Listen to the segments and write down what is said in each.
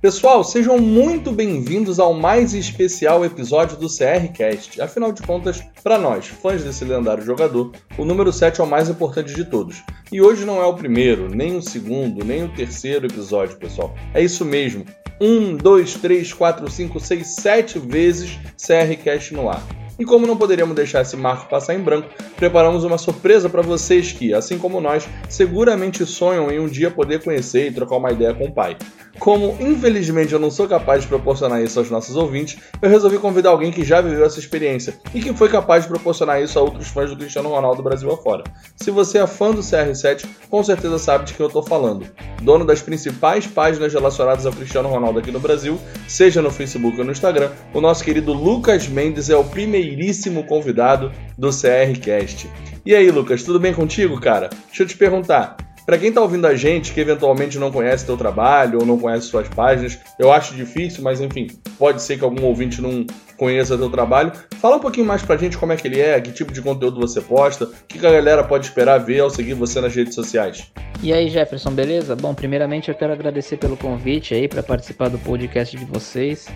Pessoal, sejam muito bem-vindos ao mais especial episódio do CRCast. Afinal de contas, para nós, fãs desse lendário jogador, o número 7 é o mais importante de todos. E hoje não é o primeiro, nem o segundo, nem o terceiro episódio, pessoal. É isso mesmo. Um, dois, três, quatro, cinco, seis, sete vezes CRCast no ar. E como não poderíamos deixar esse marco passar em branco, preparamos uma surpresa para vocês que, assim como nós, seguramente sonham em um dia poder conhecer e trocar uma ideia com o pai. Como infelizmente eu não sou capaz de proporcionar isso aos nossos ouvintes, eu resolvi convidar alguém que já viveu essa experiência e que foi capaz de proporcionar isso a outros fãs do Cristiano Ronaldo Brasil afora. Se você é fã do CR7, com certeza sabe de quem eu estou falando. Dono das principais páginas relacionadas ao Cristiano Ronaldo aqui no Brasil, seja no Facebook ou no Instagram, o nosso querido Lucas Mendes é o primeiríssimo convidado do CRCast. E aí, Lucas, tudo bem contigo, cara? Deixa eu te perguntar. Para quem está ouvindo a gente, que eventualmente não conhece teu trabalho ou não conhece suas páginas, eu acho difícil, mas enfim, pode ser que algum ouvinte não conheça teu trabalho. Fala um pouquinho mais pra gente como é que ele é, que tipo de conteúdo você posta, o que a galera pode esperar ver ao seguir você nas redes sociais. E aí, Jefferson, beleza? Bom, primeiramente eu quero agradecer pelo convite aí para participar do podcast de vocês.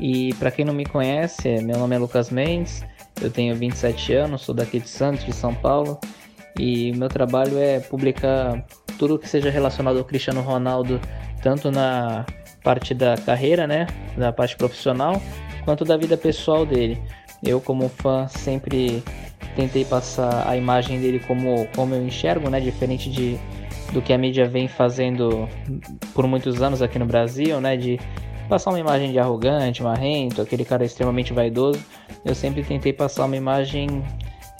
E para quem não me conhece, meu nome é Lucas Mendes, eu tenho 27 anos, sou daqui de Santos, de São Paulo. E meu trabalho é publicar tudo que seja relacionado ao Cristiano Ronaldo, tanto na parte da carreira, né, da parte profissional, quanto da vida pessoal dele. Eu, como fã, sempre tentei passar a imagem dele como, como eu enxergo, né, diferente de, do que a mídia vem fazendo por muitos anos aqui no Brasil, né, de passar uma imagem de arrogante, marrento, aquele cara extremamente vaidoso. Eu sempre tentei passar uma imagem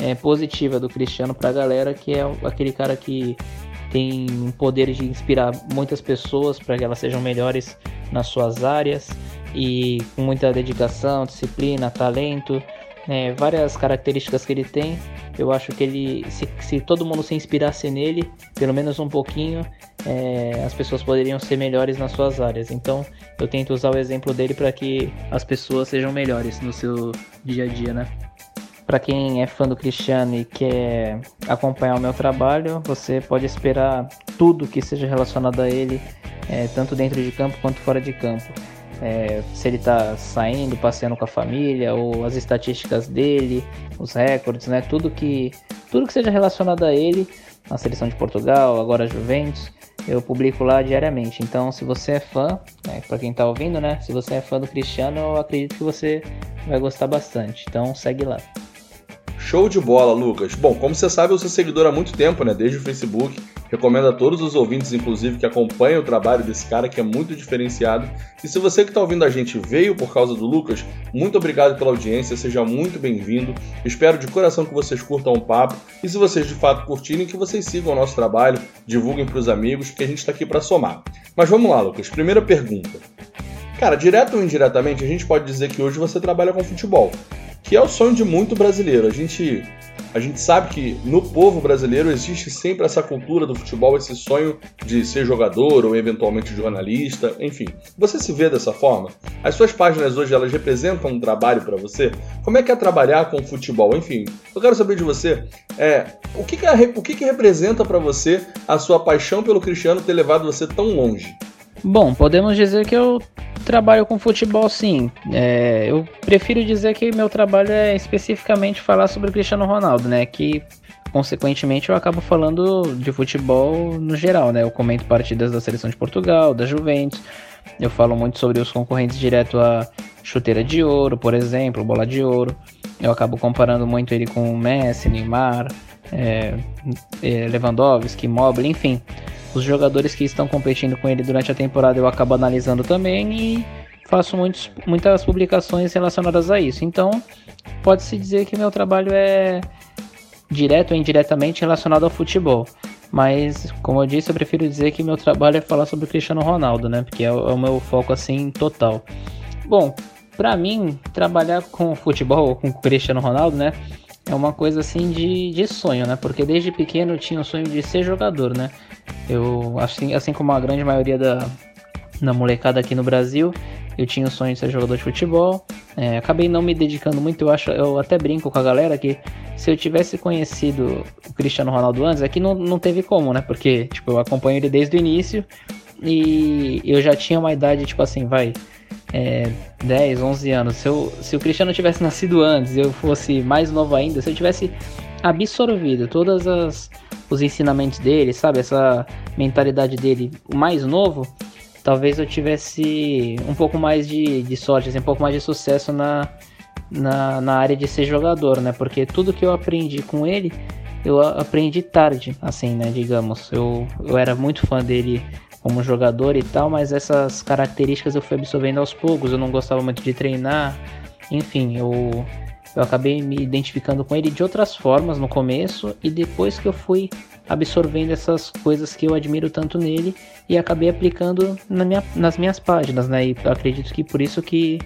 é, positiva do Cristiano para a galera, que é aquele cara que tem o poder de inspirar muitas pessoas para que elas sejam melhores nas suas áreas e com muita dedicação, disciplina, talento, é, várias características que ele tem. Eu acho que ele, se, se, todo mundo se inspirasse nele, pelo menos um pouquinho, é, as pessoas poderiam ser melhores nas suas áreas. Então, eu tento usar o exemplo dele para que as pessoas sejam melhores no seu dia a dia, né? Para quem é fã do Cristiano e quer acompanhar o meu trabalho, você pode esperar tudo que seja relacionado a ele, é, tanto dentro de campo quanto fora de campo. É, se ele está saindo, passeando com a família, ou as estatísticas dele, os recordes, né? Tudo que, tudo que seja relacionado a ele, a seleção de Portugal, agora a Juventus, eu publico lá diariamente. Então, se você é fã, né, para quem está ouvindo, né? Se você é fã do Cristiano, eu acredito que você vai gostar bastante. Então, segue lá. Show de bola, Lucas. Bom, como você sabe, eu sou seguidor há muito tempo, né? Desde o Facebook. Recomendo a todos os ouvintes, inclusive, que acompanhem o trabalho desse cara que é muito diferenciado. E se você que está ouvindo a gente veio por causa do Lucas, muito obrigado pela audiência, seja muito bem-vindo. Espero de coração que vocês curtam o papo. E se vocês de fato curtirem, que vocês sigam o nosso trabalho, divulguem para os amigos, que a gente está aqui para somar. Mas vamos lá, Lucas. Primeira pergunta. Cara, direto ou indiretamente, a gente pode dizer que hoje você trabalha com futebol que é o sonho de muito brasileiro. A gente, a gente sabe que no povo brasileiro existe sempre essa cultura do futebol, esse sonho de ser jogador ou eventualmente jornalista, enfim. Você se vê dessa forma? As suas páginas hoje elas representam um trabalho para você? Como é que é trabalhar com futebol? Enfim, eu quero saber de você, é, o que que, é, o que, que representa para você a sua paixão pelo Cristiano ter levado você tão longe? Bom, podemos dizer que eu trabalho com futebol sim. É, eu prefiro dizer que meu trabalho é especificamente falar sobre o Cristiano Ronaldo, né? Que consequentemente eu acabo falando de futebol no geral, né? Eu comento partidas da seleção de Portugal, da Juventus. Eu falo muito sobre os concorrentes direto à chuteira de ouro, por exemplo, bola de ouro. Eu acabo comparando muito ele com Messi, Neymar, é, é, Lewandowski, Immobile, enfim os jogadores que estão competindo com ele durante a temporada eu acabo analisando também e faço muitos, muitas publicações relacionadas a isso. Então, pode-se dizer que meu trabalho é direto ou indiretamente relacionado ao futebol. Mas, como eu disse, eu prefiro dizer que meu trabalho é falar sobre o Cristiano Ronaldo, né? Porque é o, é o meu foco assim total. Bom, para mim, trabalhar com futebol, com o Cristiano Ronaldo, né? É uma coisa assim de, de sonho, né? Porque desde pequeno eu tinha o sonho de ser jogador, né? Eu, assim, assim como a grande maioria da, da molecada aqui no Brasil, eu tinha o sonho de ser jogador de futebol. É, acabei não me dedicando muito, eu acho, eu até brinco com a galera que se eu tivesse conhecido o Cristiano Ronaldo antes, aqui é não, não teve como, né? Porque, tipo, eu acompanho ele desde o início e eu já tinha uma idade, tipo assim, vai, é, 10, 11 anos. Se, eu, se o Cristiano tivesse nascido antes, eu fosse mais novo ainda, se eu tivesse absorvido todas as os ensinamentos dele, sabe, essa mentalidade dele, o mais novo, talvez eu tivesse um pouco mais de, de sorte, assim, um pouco mais de sucesso na, na, na área de ser jogador, né? Porque tudo que eu aprendi com ele, eu aprendi tarde, assim, né? Digamos, eu, eu era muito fã dele como jogador e tal, mas essas características eu fui absorvendo aos poucos. Eu não gostava muito de treinar, enfim, eu, eu acabei me identificando com ele de outras formas no começo e depois que eu fui absorvendo essas coisas que eu admiro tanto nele e acabei aplicando na minha, nas minhas páginas, né? E acredito que por isso que,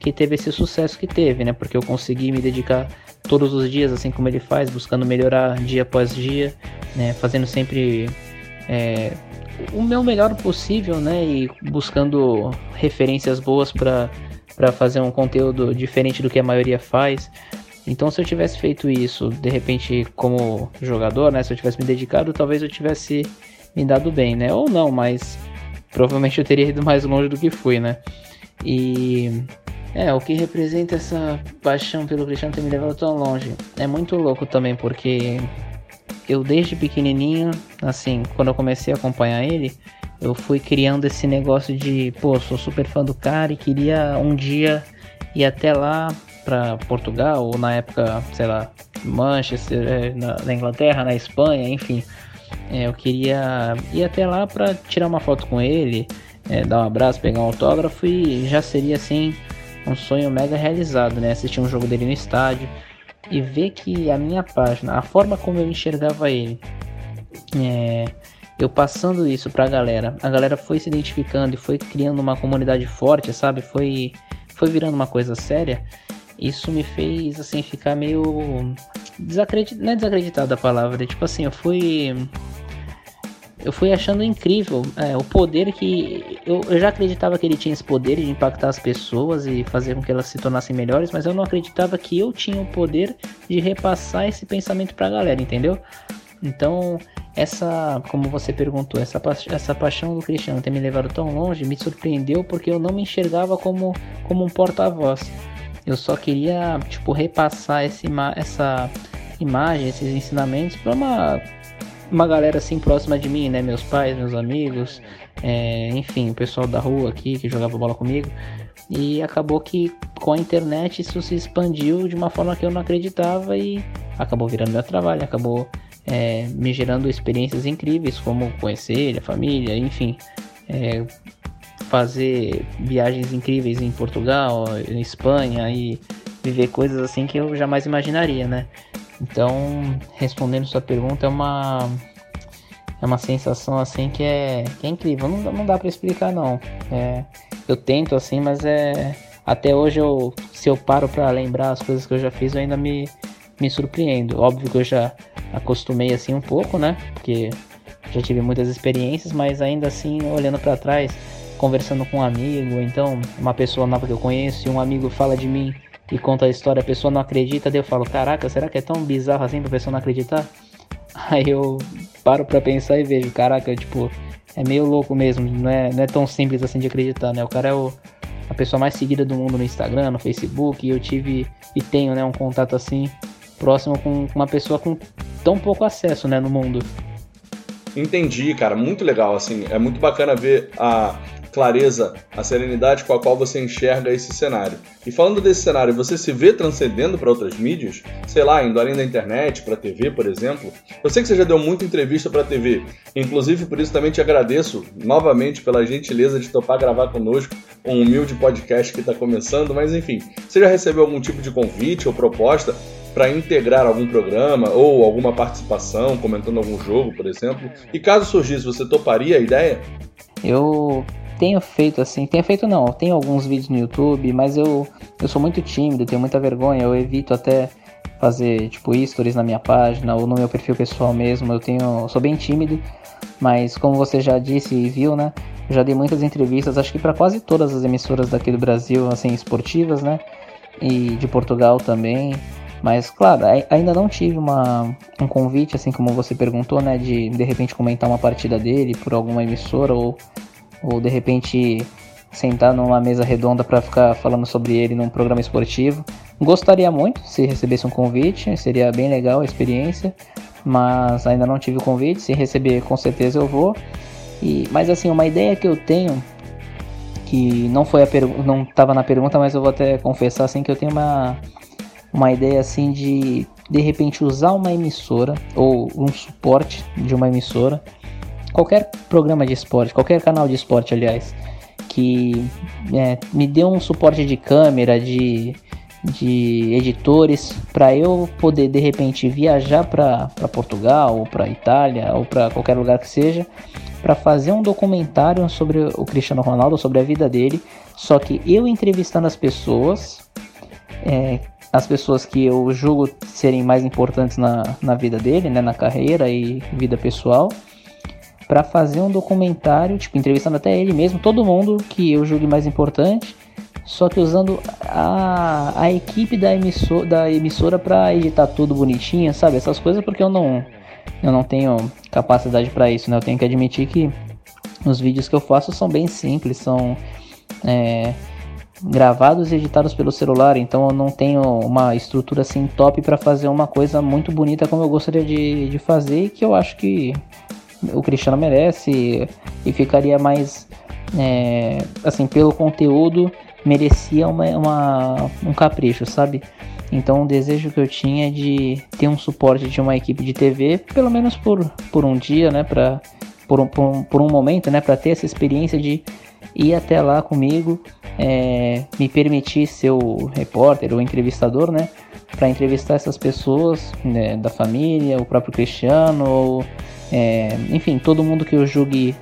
que teve esse sucesso que teve, né? Porque eu consegui me dedicar todos os dias, assim como ele faz, buscando melhorar dia após dia, né? Fazendo sempre é, o meu melhor possível, né? E buscando referências boas para fazer um conteúdo diferente do que a maioria faz. Então, se eu tivesse feito isso, de repente, como jogador, né? Se eu tivesse me dedicado, talvez eu tivesse me dado bem, né? Ou não, mas provavelmente eu teria ido mais longe do que fui, né? E é, o que representa essa paixão pelo Cristiano ter me levado tão longe. É muito louco também, porque eu desde pequenininho, assim, quando eu comecei a acompanhar ele, eu fui criando esse negócio de, pô, sou super fã do cara e queria um dia ir até lá para Portugal, ou na época, sei lá, Manchester, é, na, na Inglaterra, na Espanha, enfim. É, eu queria ir até lá para tirar uma foto com ele, é, dar um abraço, pegar um autógrafo e já seria assim um sonho mega realizado, né? Assistir um jogo dele no estádio e ver que a minha página, a forma como eu enxergava ele, é, eu passando isso pra galera, a galera foi se identificando e foi criando uma comunidade forte, sabe? Foi, foi virando uma coisa séria. Isso me fez, assim, ficar meio desacreditado, não é desacreditado a palavra, é tipo assim, eu fui eu fui achando incrível é, o poder que. Eu, eu, já acreditava que ele tinha esse poder de impactar as pessoas e fazer com que elas se tornassem melhores, mas eu não acreditava que eu tinha o poder de repassar esse pensamento pra galera, entendeu? Então, essa, como você perguntou, essa, essa paixão do Cristiano ter me levado tão longe me surpreendeu porque eu não me enxergava como, como um porta-voz. Eu só queria, tipo, repassar esse, essa imagem, esses ensinamentos para uma, uma galera assim próxima de mim, né? Meus pais, meus amigos, é, enfim, o pessoal da rua aqui que jogava bola comigo. E acabou que com a internet isso se expandiu de uma forma que eu não acreditava e acabou virando meu trabalho, acabou é, me gerando experiências incríveis, como conhecer a família, enfim, é, fazer viagens incríveis em Portugal, em Espanha e viver coisas assim que eu jamais imaginaria, né? Então, respondendo sua pergunta, é uma é uma sensação assim que é, que é incrível. Não, não dá para explicar não. É, eu tento assim, mas é até hoje eu se eu paro para lembrar as coisas que eu já fiz, eu ainda me me surpreendo. Óbvio que eu já acostumei assim um pouco, né? Porque já tive muitas experiências, mas ainda assim, olhando para trás, conversando com um amigo, então uma pessoa nova que eu conheço, e um amigo fala de mim e conta a história, a pessoa não acredita, daí eu falo, caraca, será que é tão bizarro assim pra pessoa não acreditar? Aí eu paro pra pensar e vejo, caraca, tipo, é meio louco mesmo, não é, não é tão simples assim de acreditar, né? O cara é o, a pessoa mais seguida do mundo no Instagram, no Facebook, e eu tive e tenho, né, um contato assim próximo com uma pessoa com tão pouco acesso, né, no mundo. Entendi, cara, muito legal, assim, é muito bacana ver a clareza, a serenidade com a qual você enxerga esse cenário. E falando desse cenário, você se vê transcendendo para outras mídias? Sei lá, indo além da internet, para TV, por exemplo? Eu sei que você já deu muita entrevista para TV, inclusive por isso também te agradeço novamente pela gentileza de topar gravar conosco um humilde podcast que está começando, mas enfim, você já recebeu algum tipo de convite ou proposta para integrar algum programa ou alguma participação, comentando algum jogo, por exemplo? E caso surgisse, você toparia a ideia? Eu tenho feito assim, tenho feito não, tenho alguns vídeos no YouTube, mas eu, eu sou muito tímido, tenho muita vergonha, eu evito até fazer tipo stories na minha página ou no meu perfil pessoal mesmo, eu tenho, sou bem tímido, mas como você já disse e viu, né, já dei muitas entrevistas, acho que para quase todas as emissoras daqui do Brasil, assim, esportivas, né, e de Portugal também. Mas, claro, ainda não tive uma, um convite, assim como você perguntou, né? De de repente comentar uma partida dele por alguma emissora ou ou de repente sentar numa mesa redonda para ficar falando sobre ele num programa esportivo. Gostaria muito se recebesse um convite, seria bem legal a experiência, mas ainda não tive o convite. Se receber, com certeza eu vou. E, mas assim, uma ideia que eu tenho que não foi a não estava na pergunta, mas eu vou até confessar assim que eu tenho uma uma ideia assim de de repente usar uma emissora ou um suporte de uma emissora, qualquer programa de esporte, qualquer canal de esporte, aliás, que é, me dê um suporte de câmera, de, de editores, para eu poder de repente viajar para Portugal, ou para Itália, ou para qualquer lugar que seja, para fazer um documentário sobre o Cristiano Ronaldo, sobre a vida dele, só que eu entrevistando as pessoas. É, as pessoas que eu julgo serem mais importantes na, na vida dele, né, na carreira e vida pessoal, para fazer um documentário, tipo, entrevistando até ele mesmo, todo mundo que eu julgue mais importante, só que usando a, a equipe da, emissor, da emissora para editar tudo bonitinho, sabe? Essas coisas porque eu não, eu não tenho capacidade para isso, né? Eu tenho que admitir que os vídeos que eu faço são bem simples, são. É, gravados e editados pelo celular, então eu não tenho uma estrutura assim top para fazer uma coisa muito bonita como eu gostaria de, de fazer e que eu acho que o Cristiano merece e ficaria mais é, assim pelo conteúdo merecia uma, uma, um capricho, sabe? Então o desejo que eu tinha de ter um suporte de uma equipe de TV, pelo menos por, por um dia, né, para por um, por, um, por um momento, né, para ter essa experiência de ir até lá comigo é, me permitir ser o repórter ou entrevistador, né? Para entrevistar essas pessoas né, da família, o próprio Cristiano, ou, é, enfim, todo mundo que eu julgue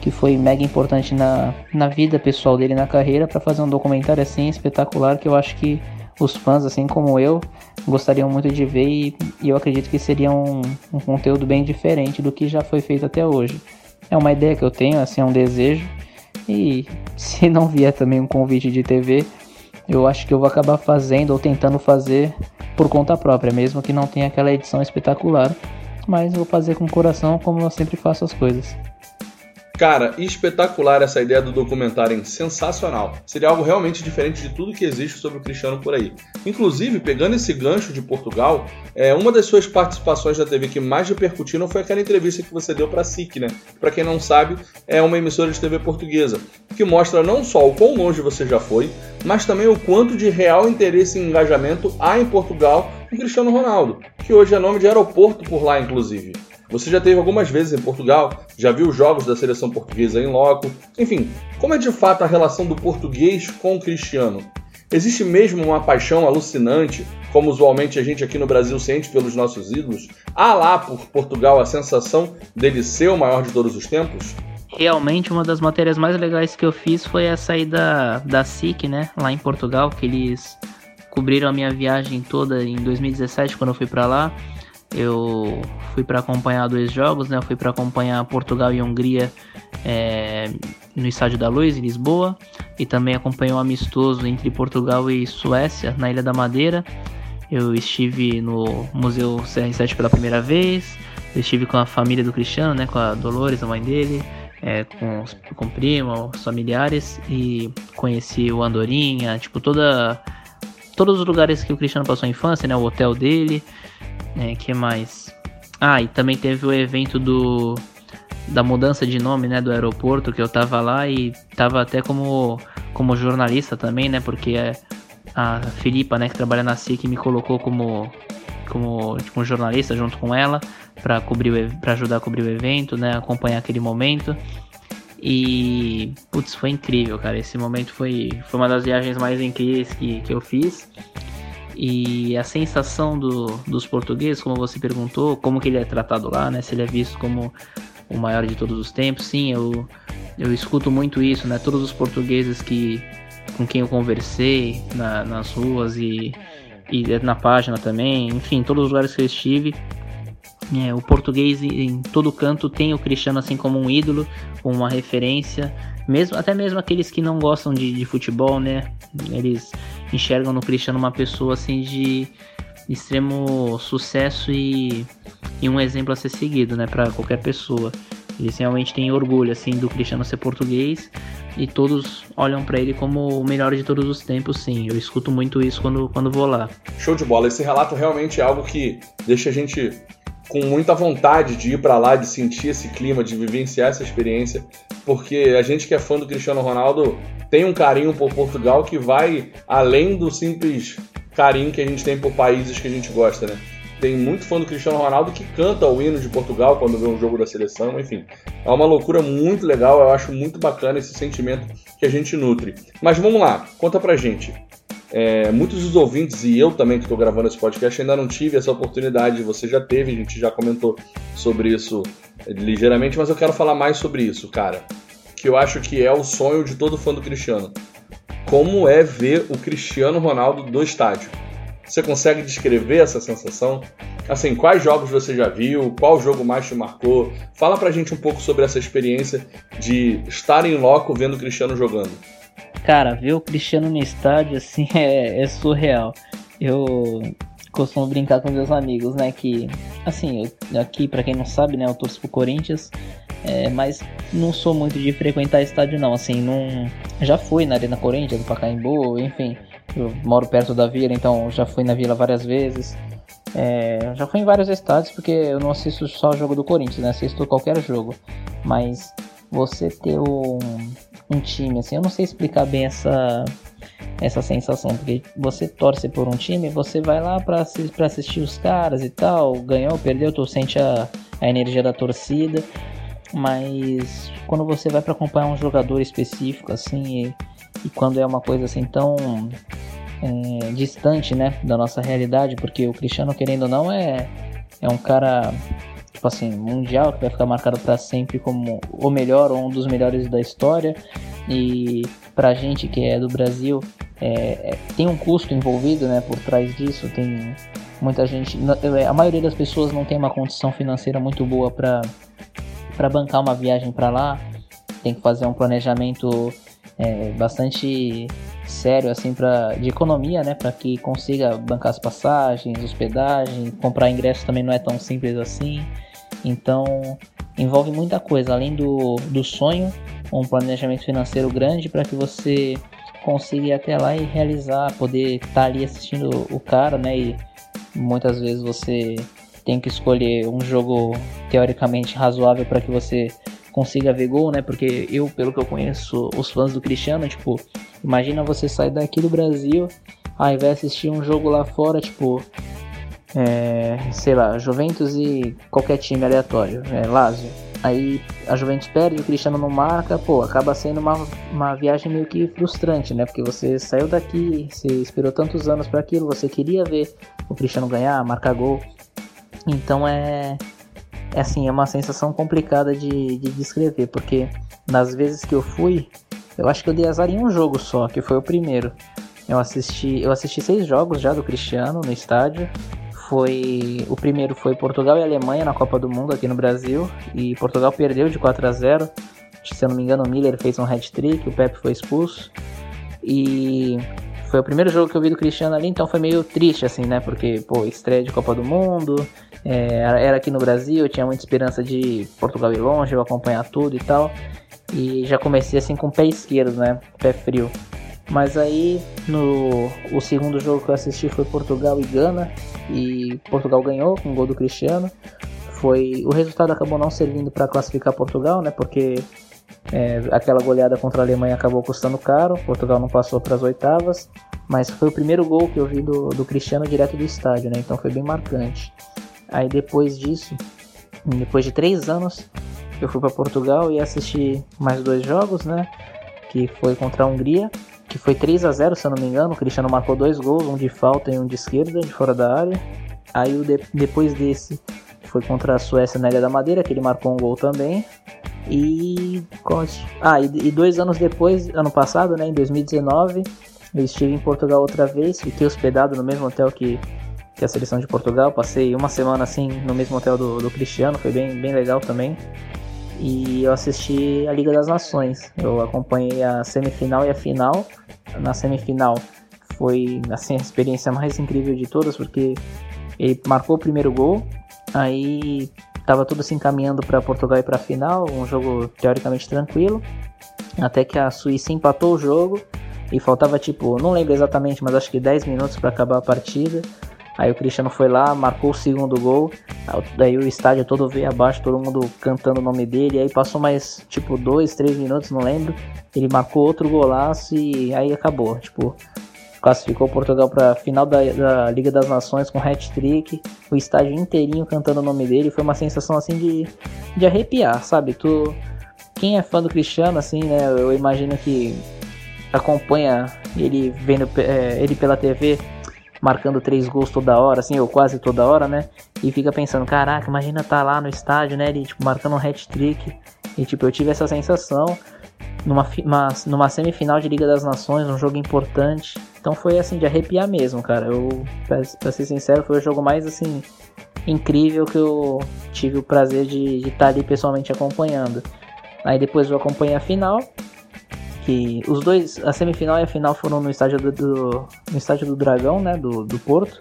que foi mega importante na, na vida pessoal dele, na carreira, para fazer um documentário assim espetacular que eu acho que os fãs, assim como eu, gostariam muito de ver e, e eu acredito que seria um, um conteúdo bem diferente do que já foi feito até hoje. É uma ideia que eu tenho, assim, é um desejo e se não vier também um convite de TV, eu acho que eu vou acabar fazendo ou tentando fazer por conta própria, mesmo que não tenha aquela edição espetacular. Mas vou fazer com coração como eu sempre faço as coisas. Cara, espetacular essa ideia do documentário, hein? sensacional. Seria algo realmente diferente de tudo que existe sobre o Cristiano por aí. Inclusive, pegando esse gancho de Portugal, é, uma das suas participações na TV que mais repercutiram foi aquela entrevista que você deu para a SIC, né? Para quem não sabe, é uma emissora de TV portuguesa, que mostra não só o quão longe você já foi, mas também o quanto de real interesse e engajamento há em Portugal com Cristiano Ronaldo, que hoje é nome de aeroporto por lá, inclusive. Você já teve algumas vezes em Portugal, já viu jogos da seleção portuguesa em loco. Enfim, como é de fato a relação do português com o cristiano? Existe mesmo uma paixão alucinante, como usualmente a gente aqui no Brasil sente pelos nossos ídolos? Há lá por Portugal a sensação dele ser o maior de todos os tempos? Realmente, uma das matérias mais legais que eu fiz foi a saída da SIC, né, lá em Portugal, que eles cobriram a minha viagem toda em 2017, quando eu fui para lá. Eu fui para acompanhar dois jogos, né? Eu fui para acompanhar Portugal e Hungria é, no Estádio da Luz, em Lisboa, e também acompanhei um amistoso entre Portugal e Suécia, na Ilha da Madeira. Eu estive no Museu CR7 pela primeira vez, eu estive com a família do Cristiano, né? Com a Dolores, a mãe dele, é, com, com o primo, os familiares, e conheci o Andorinha, tipo, toda todos os lugares que o Cristiano passou a infância, né? O hotel dele, é, que mais? Ah, e também teve o evento do da mudança de nome, né, do aeroporto, que eu tava lá e tava até como como jornalista também, né, porque a Filipa, né, que trabalha na SIC, me colocou como como tipo, um jornalista junto com ela para cobrir para ajudar a cobrir o evento, né, acompanhar aquele momento. E putz, foi incrível, cara. Esse momento foi foi uma das viagens mais incríveis que, que eu fiz. E a sensação do, dos portugueses, como você perguntou, como que ele é tratado lá, né? Se ele é visto como o maior de todos os tempos, sim, eu, eu escuto muito isso, né? Todos os portugueses que com quem eu conversei na, nas ruas e, e na página também, enfim, todos os lugares que eu estive, é, o português em todo canto tem o Cristiano assim como um ídolo, como uma referência, mesmo até mesmo aqueles que não gostam de, de futebol, né? Eles enxergam no Cristiano uma pessoa assim de extremo sucesso e, e um exemplo a ser seguido, né, para qualquer pessoa. Eles realmente têm orgulho assim do Cristiano ser português e todos olham para ele como o melhor de todos os tempos, sim. Eu escuto muito isso quando, quando vou lá. Show de bola. Esse relato realmente é algo que deixa a gente com muita vontade de ir para lá, de sentir esse clima, de vivenciar essa experiência, porque a gente que é fã do Cristiano Ronaldo tem um carinho por Portugal que vai além do simples carinho que a gente tem por países que a gente gosta, né? Tem muito fã do Cristiano Ronaldo que canta o hino de Portugal quando vê um jogo da seleção, enfim. É uma loucura muito legal, eu acho muito bacana esse sentimento que a gente nutre. Mas vamos lá, conta pra gente. É, muitos dos ouvintes e eu também que estou gravando esse podcast ainda não tive essa oportunidade, você já teve, a gente já comentou sobre isso ligeiramente, mas eu quero falar mais sobre isso, cara. Que eu acho que é o sonho de todo fã do Cristiano. Como é ver o Cristiano Ronaldo do estádio? Você consegue descrever essa sensação? Assim, quais jogos você já viu? Qual jogo mais te marcou? Fala pra gente um pouco sobre essa experiência de estar em loco vendo o Cristiano jogando. Cara, ver o Cristiano no estádio, assim, é, é surreal. Eu costumo brincar com meus amigos, né? Que, assim, eu, aqui, para quem não sabe, né? Eu torço pro Corinthians. É, mas não sou muito de frequentar estádio, não. Assim, não. Já fui na Arena Corinthians, do Pacaembu, enfim. Eu moro perto da vila, então já fui na vila várias vezes. É, já fui em vários estádios porque eu não assisto só o jogo do Corinthians, né? Assisto qualquer jogo. Mas você ter um, um time, assim, eu não sei explicar bem essa essa sensação, porque você torce por um time, você vai lá para assistir os caras e tal, ganhou, perdeu, tu sente a, a energia da torcida, mas quando você vai para acompanhar um jogador específico, assim, e, e quando é uma coisa assim tão é, distante, né, da nossa realidade, porque o Cristiano, querendo ou não, é, é um cara tipo assim, mundial, que vai ficar marcado para sempre como o melhor ou um dos melhores da história. E pra gente que é do Brasil, é, é, tem um custo envolvido né, por trás disso. Tem muita gente, é, a maioria das pessoas não tem uma condição financeira muito boa para para bancar uma viagem para lá. Tem que fazer um planejamento é, bastante sério assim para de economia, né, para que consiga bancar as passagens, hospedagem, comprar ingresso também não é tão simples assim. Então, envolve muita coisa, além do, do sonho, um planejamento financeiro grande para que você consiga ir até lá e realizar, poder estar tá ali assistindo o cara, né? E muitas vezes você tem que escolher um jogo teoricamente razoável para que você consiga ver gol, né? Porque eu, pelo que eu conheço, os fãs do Cristiano, tipo, imagina você sair daqui do Brasil, aí vai assistir um jogo lá fora, tipo, é, sei lá, Juventus e qualquer time aleatório, é, Lazio. Aí a Juventus perde, o Cristiano não marca, pô, acaba sendo uma, uma viagem meio que frustrante, né? Porque você saiu daqui, você esperou tantos anos para aquilo, você queria ver o Cristiano ganhar, marcar gol. Então é, é assim, é uma sensação complicada de, de descrever, porque nas vezes que eu fui, eu acho que eu dei azar em um jogo só, que foi o primeiro. Eu assisti, eu assisti seis jogos já do Cristiano no estádio foi o primeiro foi Portugal e Alemanha na Copa do Mundo aqui no Brasil e Portugal perdeu de 4 a 0. Se eu não me engano, o Miller fez um hat-trick, o Pepe foi expulso. E foi o primeiro jogo que eu vi do Cristiano ali, então foi meio triste assim, né? Porque, pô, estreia de Copa do Mundo, é, era aqui no Brasil, eu tinha muita esperança de Portugal ir longe, eu acompanhar tudo e tal. E já comecei assim com o pé esquerdo, né? Pé frio. Mas aí no o segundo jogo que eu assisti foi Portugal e Gana e Portugal ganhou com o gol do Cristiano. Foi o resultado acabou não servindo para classificar Portugal, né? Porque é, aquela goleada contra a Alemanha acabou custando caro. Portugal não passou para as oitavas, mas foi o primeiro gol que eu vi do, do Cristiano direto do estádio, né? Então foi bem marcante. Aí depois disso, depois de três anos, eu fui para Portugal e assisti mais dois jogos, né? Que foi contra a Hungria que foi 3 a 0 se eu não me engano. O Cristiano marcou dois gols, um de falta e um de esquerda, de fora da área. Aí de, depois desse foi contra a Suécia na Ilha da Madeira, que ele marcou um gol também. E, ah, e, e dois anos depois, ano passado, né, em 2019, eu estive em Portugal outra vez, fiquei hospedado no mesmo hotel que, que a seleção de Portugal. Passei uma semana assim no mesmo hotel do, do Cristiano, foi bem, bem legal também e eu assisti a Liga das Nações. Eu acompanhei a semifinal e a final. Na semifinal foi assim, a experiência mais incrível de todas, porque ele marcou o primeiro gol, aí Tava tudo se encaminhando para Portugal e para a final, um jogo teoricamente tranquilo. Até que a Suíça empatou o jogo e faltava tipo, não lembro exatamente, mas acho que 10 minutos para acabar a partida. Aí o Cristiano foi lá, marcou o segundo gol. Daí o estádio todo veio abaixo, todo mundo cantando o nome dele. Aí passou mais tipo 2, 3 minutos, não lembro. Ele marcou outro golaço e aí acabou. Tipo, classificou Portugal para final da, da, Liga das Nações com hat-trick, o estádio inteirinho cantando o nome dele, foi uma sensação assim de, de arrepiar, sabe? Tu, quem é fã do Cristiano, assim, né? Eu imagino que acompanha ele vendo é, ele pela TV marcando três gols toda hora, assim, ou quase toda hora, né? E fica pensando, caraca, imagina tá lá no estádio, né? Ele tipo, marcando um hat-trick. E tipo, eu tive essa sensação numa, uma, numa semifinal de Liga das Nações, um jogo importante. Então foi assim, de arrepiar mesmo, cara. Eu, pra, pra ser sincero, foi o jogo mais assim incrível que eu tive o prazer de estar tá ali pessoalmente acompanhando. Aí depois eu acompanhei a final, que os dois, a semifinal e a final foram no estádio do, do no estádio do Dragão, né, do, do Porto.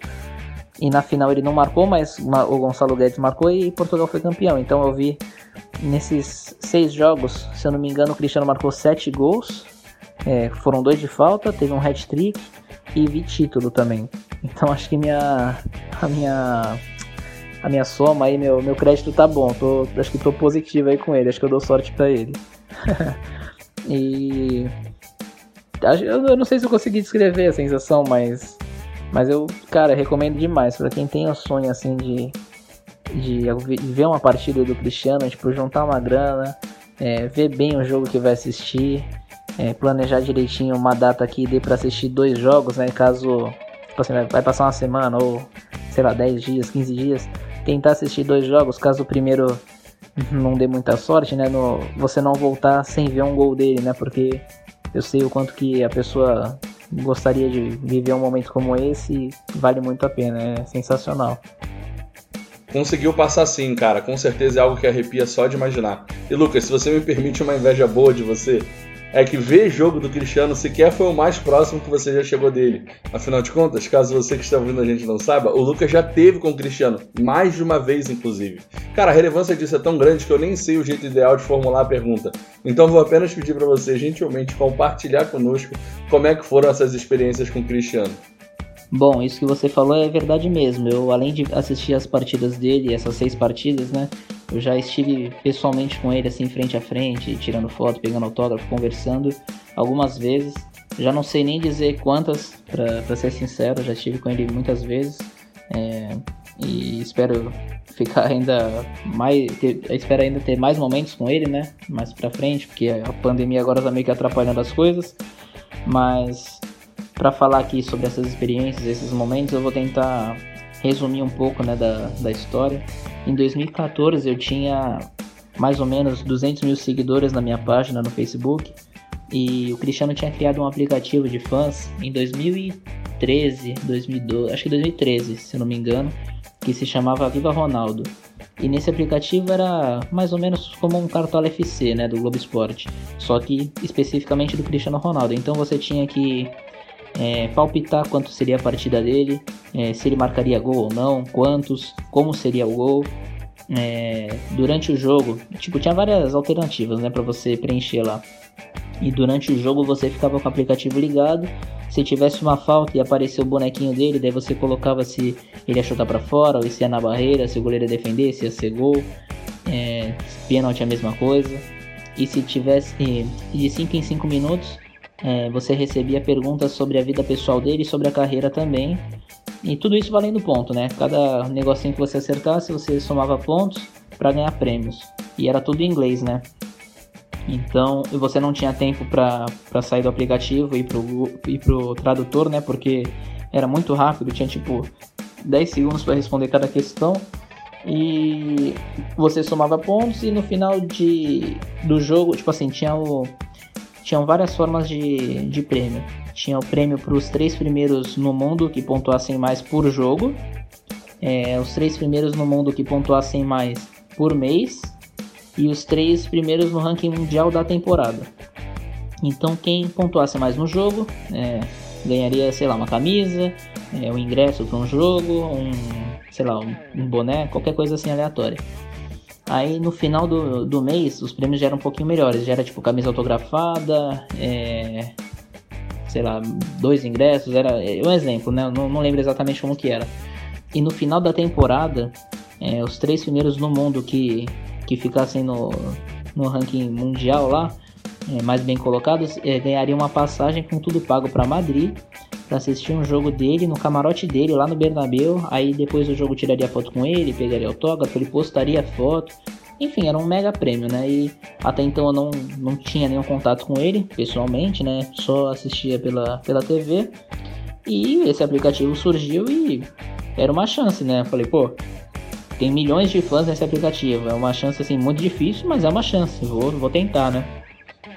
E na final ele não marcou, mas o Gonçalo Guedes marcou e Portugal foi campeão. Então eu vi nesses seis jogos, se eu não me engano, o Cristiano marcou sete gols. É, foram dois de falta, teve um hat-trick e vi título também. Então acho que minha a minha a minha soma aí, meu, meu crédito tá bom. Tô, acho que tô positivo aí com ele, acho que eu dou sorte para ele. e eu não sei se eu consegui descrever a sensação, mas mas eu, cara, recomendo demais para quem tem o sonho assim de, de ver uma partida do Cristiano, tipo, juntar uma grana, é, ver bem o jogo que vai assistir, é, planejar direitinho uma data que dê para assistir dois jogos, né? Caso tipo assim, vai passar uma semana ou sei lá, 10 dias, 15 dias, tentar assistir dois jogos, caso o primeiro não dê muita sorte, né? No, você não voltar sem ver um gol dele, né? Porque eu sei o quanto que a pessoa gostaria de viver um momento como esse e vale muito a pena, é sensacional. Conseguiu passar sim, cara. Com certeza é algo que arrepia só de imaginar. E Lucas, se você me permite uma inveja boa de você, é que ver jogo do Cristiano sequer foi o mais próximo que você já chegou dele. Afinal de contas, caso você que está ouvindo a gente não saiba, o Lucas já teve com o Cristiano, mais de uma vez inclusive. Cara, a relevância disso é tão grande que eu nem sei o jeito ideal de formular a pergunta. Então vou apenas pedir para você gentilmente compartilhar conosco como é que foram essas experiências com o Cristiano. Bom, isso que você falou é verdade mesmo. Eu, além de assistir as partidas dele, essas seis partidas, né? Eu já estive pessoalmente com ele, assim, frente a frente, tirando foto, pegando autógrafo, conversando algumas vezes. Já não sei nem dizer quantas, para ser sincero, já estive com ele muitas vezes. É, e espero ficar ainda mais. Ter, espero ainda ter mais momentos com ele, né? Mais pra frente, porque a pandemia agora tá meio que atrapalhando as coisas. Mas para falar aqui sobre essas experiências, esses momentos, eu vou tentar resumir um pouco né, da, da história. Em 2014 eu tinha mais ou menos 200 mil seguidores na minha página no Facebook e o Cristiano tinha criado um aplicativo de fãs em 2013, 2012, acho que 2013, se não me engano, que se chamava Viva Ronaldo. E nesse aplicativo era mais ou menos como um Cartola FC, né, do Globo Esporte, só que especificamente do Cristiano Ronaldo. Então você tinha que é, palpitar quanto seria a partida dele, é, se ele marcaria gol ou não, quantos, como seria o gol. É, durante o jogo, tipo, tinha várias alternativas, né, para você preencher lá. E durante o jogo você ficava com o aplicativo ligado. Se tivesse uma falta e apareceu o bonequinho dele, daí você colocava se ele ia chutar para fora ou se ia na barreira, se o goleiro ia defender, se ia ser gol. É, pênalti a mesma coisa. E se tivesse de 5 em 5 minutos, é, você recebia perguntas sobre a vida pessoal dele sobre a carreira também. E tudo isso valendo ponto, né? Cada negocinho que você acertasse, você somava pontos para ganhar prêmios. E era tudo em inglês, né? Então, você não tinha tempo para sair do aplicativo e ir pro, ir pro tradutor, né? Porque era muito rápido, tinha tipo 10 segundos para responder cada questão. E você somava pontos e no final de, do jogo, tipo assim, tinha o, tinham várias formas de, de prêmio. Tinha o prêmio para os três primeiros no mundo que pontuassem mais por jogo, é, os três primeiros no mundo que pontuassem mais por mês e os três primeiros no ranking mundial da temporada. Então quem pontuasse mais no jogo é, ganharia, sei lá, uma camisa, é, um ingresso para um jogo, um, sei lá, um, um boné, qualquer coisa assim aleatória. Aí no final do, do mês os prêmios já eram um pouquinho melhores, já era tipo camisa autografada, é, sei lá, dois ingressos, era é, um exemplo, né? Não, não lembro exatamente como que era. E no final da temporada, é, os três primeiros no mundo que, que ficassem no, no ranking mundial lá, mais bem colocados, é, ganhariam uma passagem com tudo pago para Madrid para assistir um jogo dele no camarote dele lá no Bernabéu. Aí depois do jogo tiraria foto com ele, pegaria autógrafo, ele postaria foto. Enfim, era um mega prêmio, né? E até então eu não, não tinha nenhum contato com ele pessoalmente, né? Só assistia pela, pela TV. E esse aplicativo surgiu e era uma chance, né? falei, pô, tem milhões de fãs nesse aplicativo. É uma chance assim muito difícil, mas é uma chance. Vou, vou tentar, né?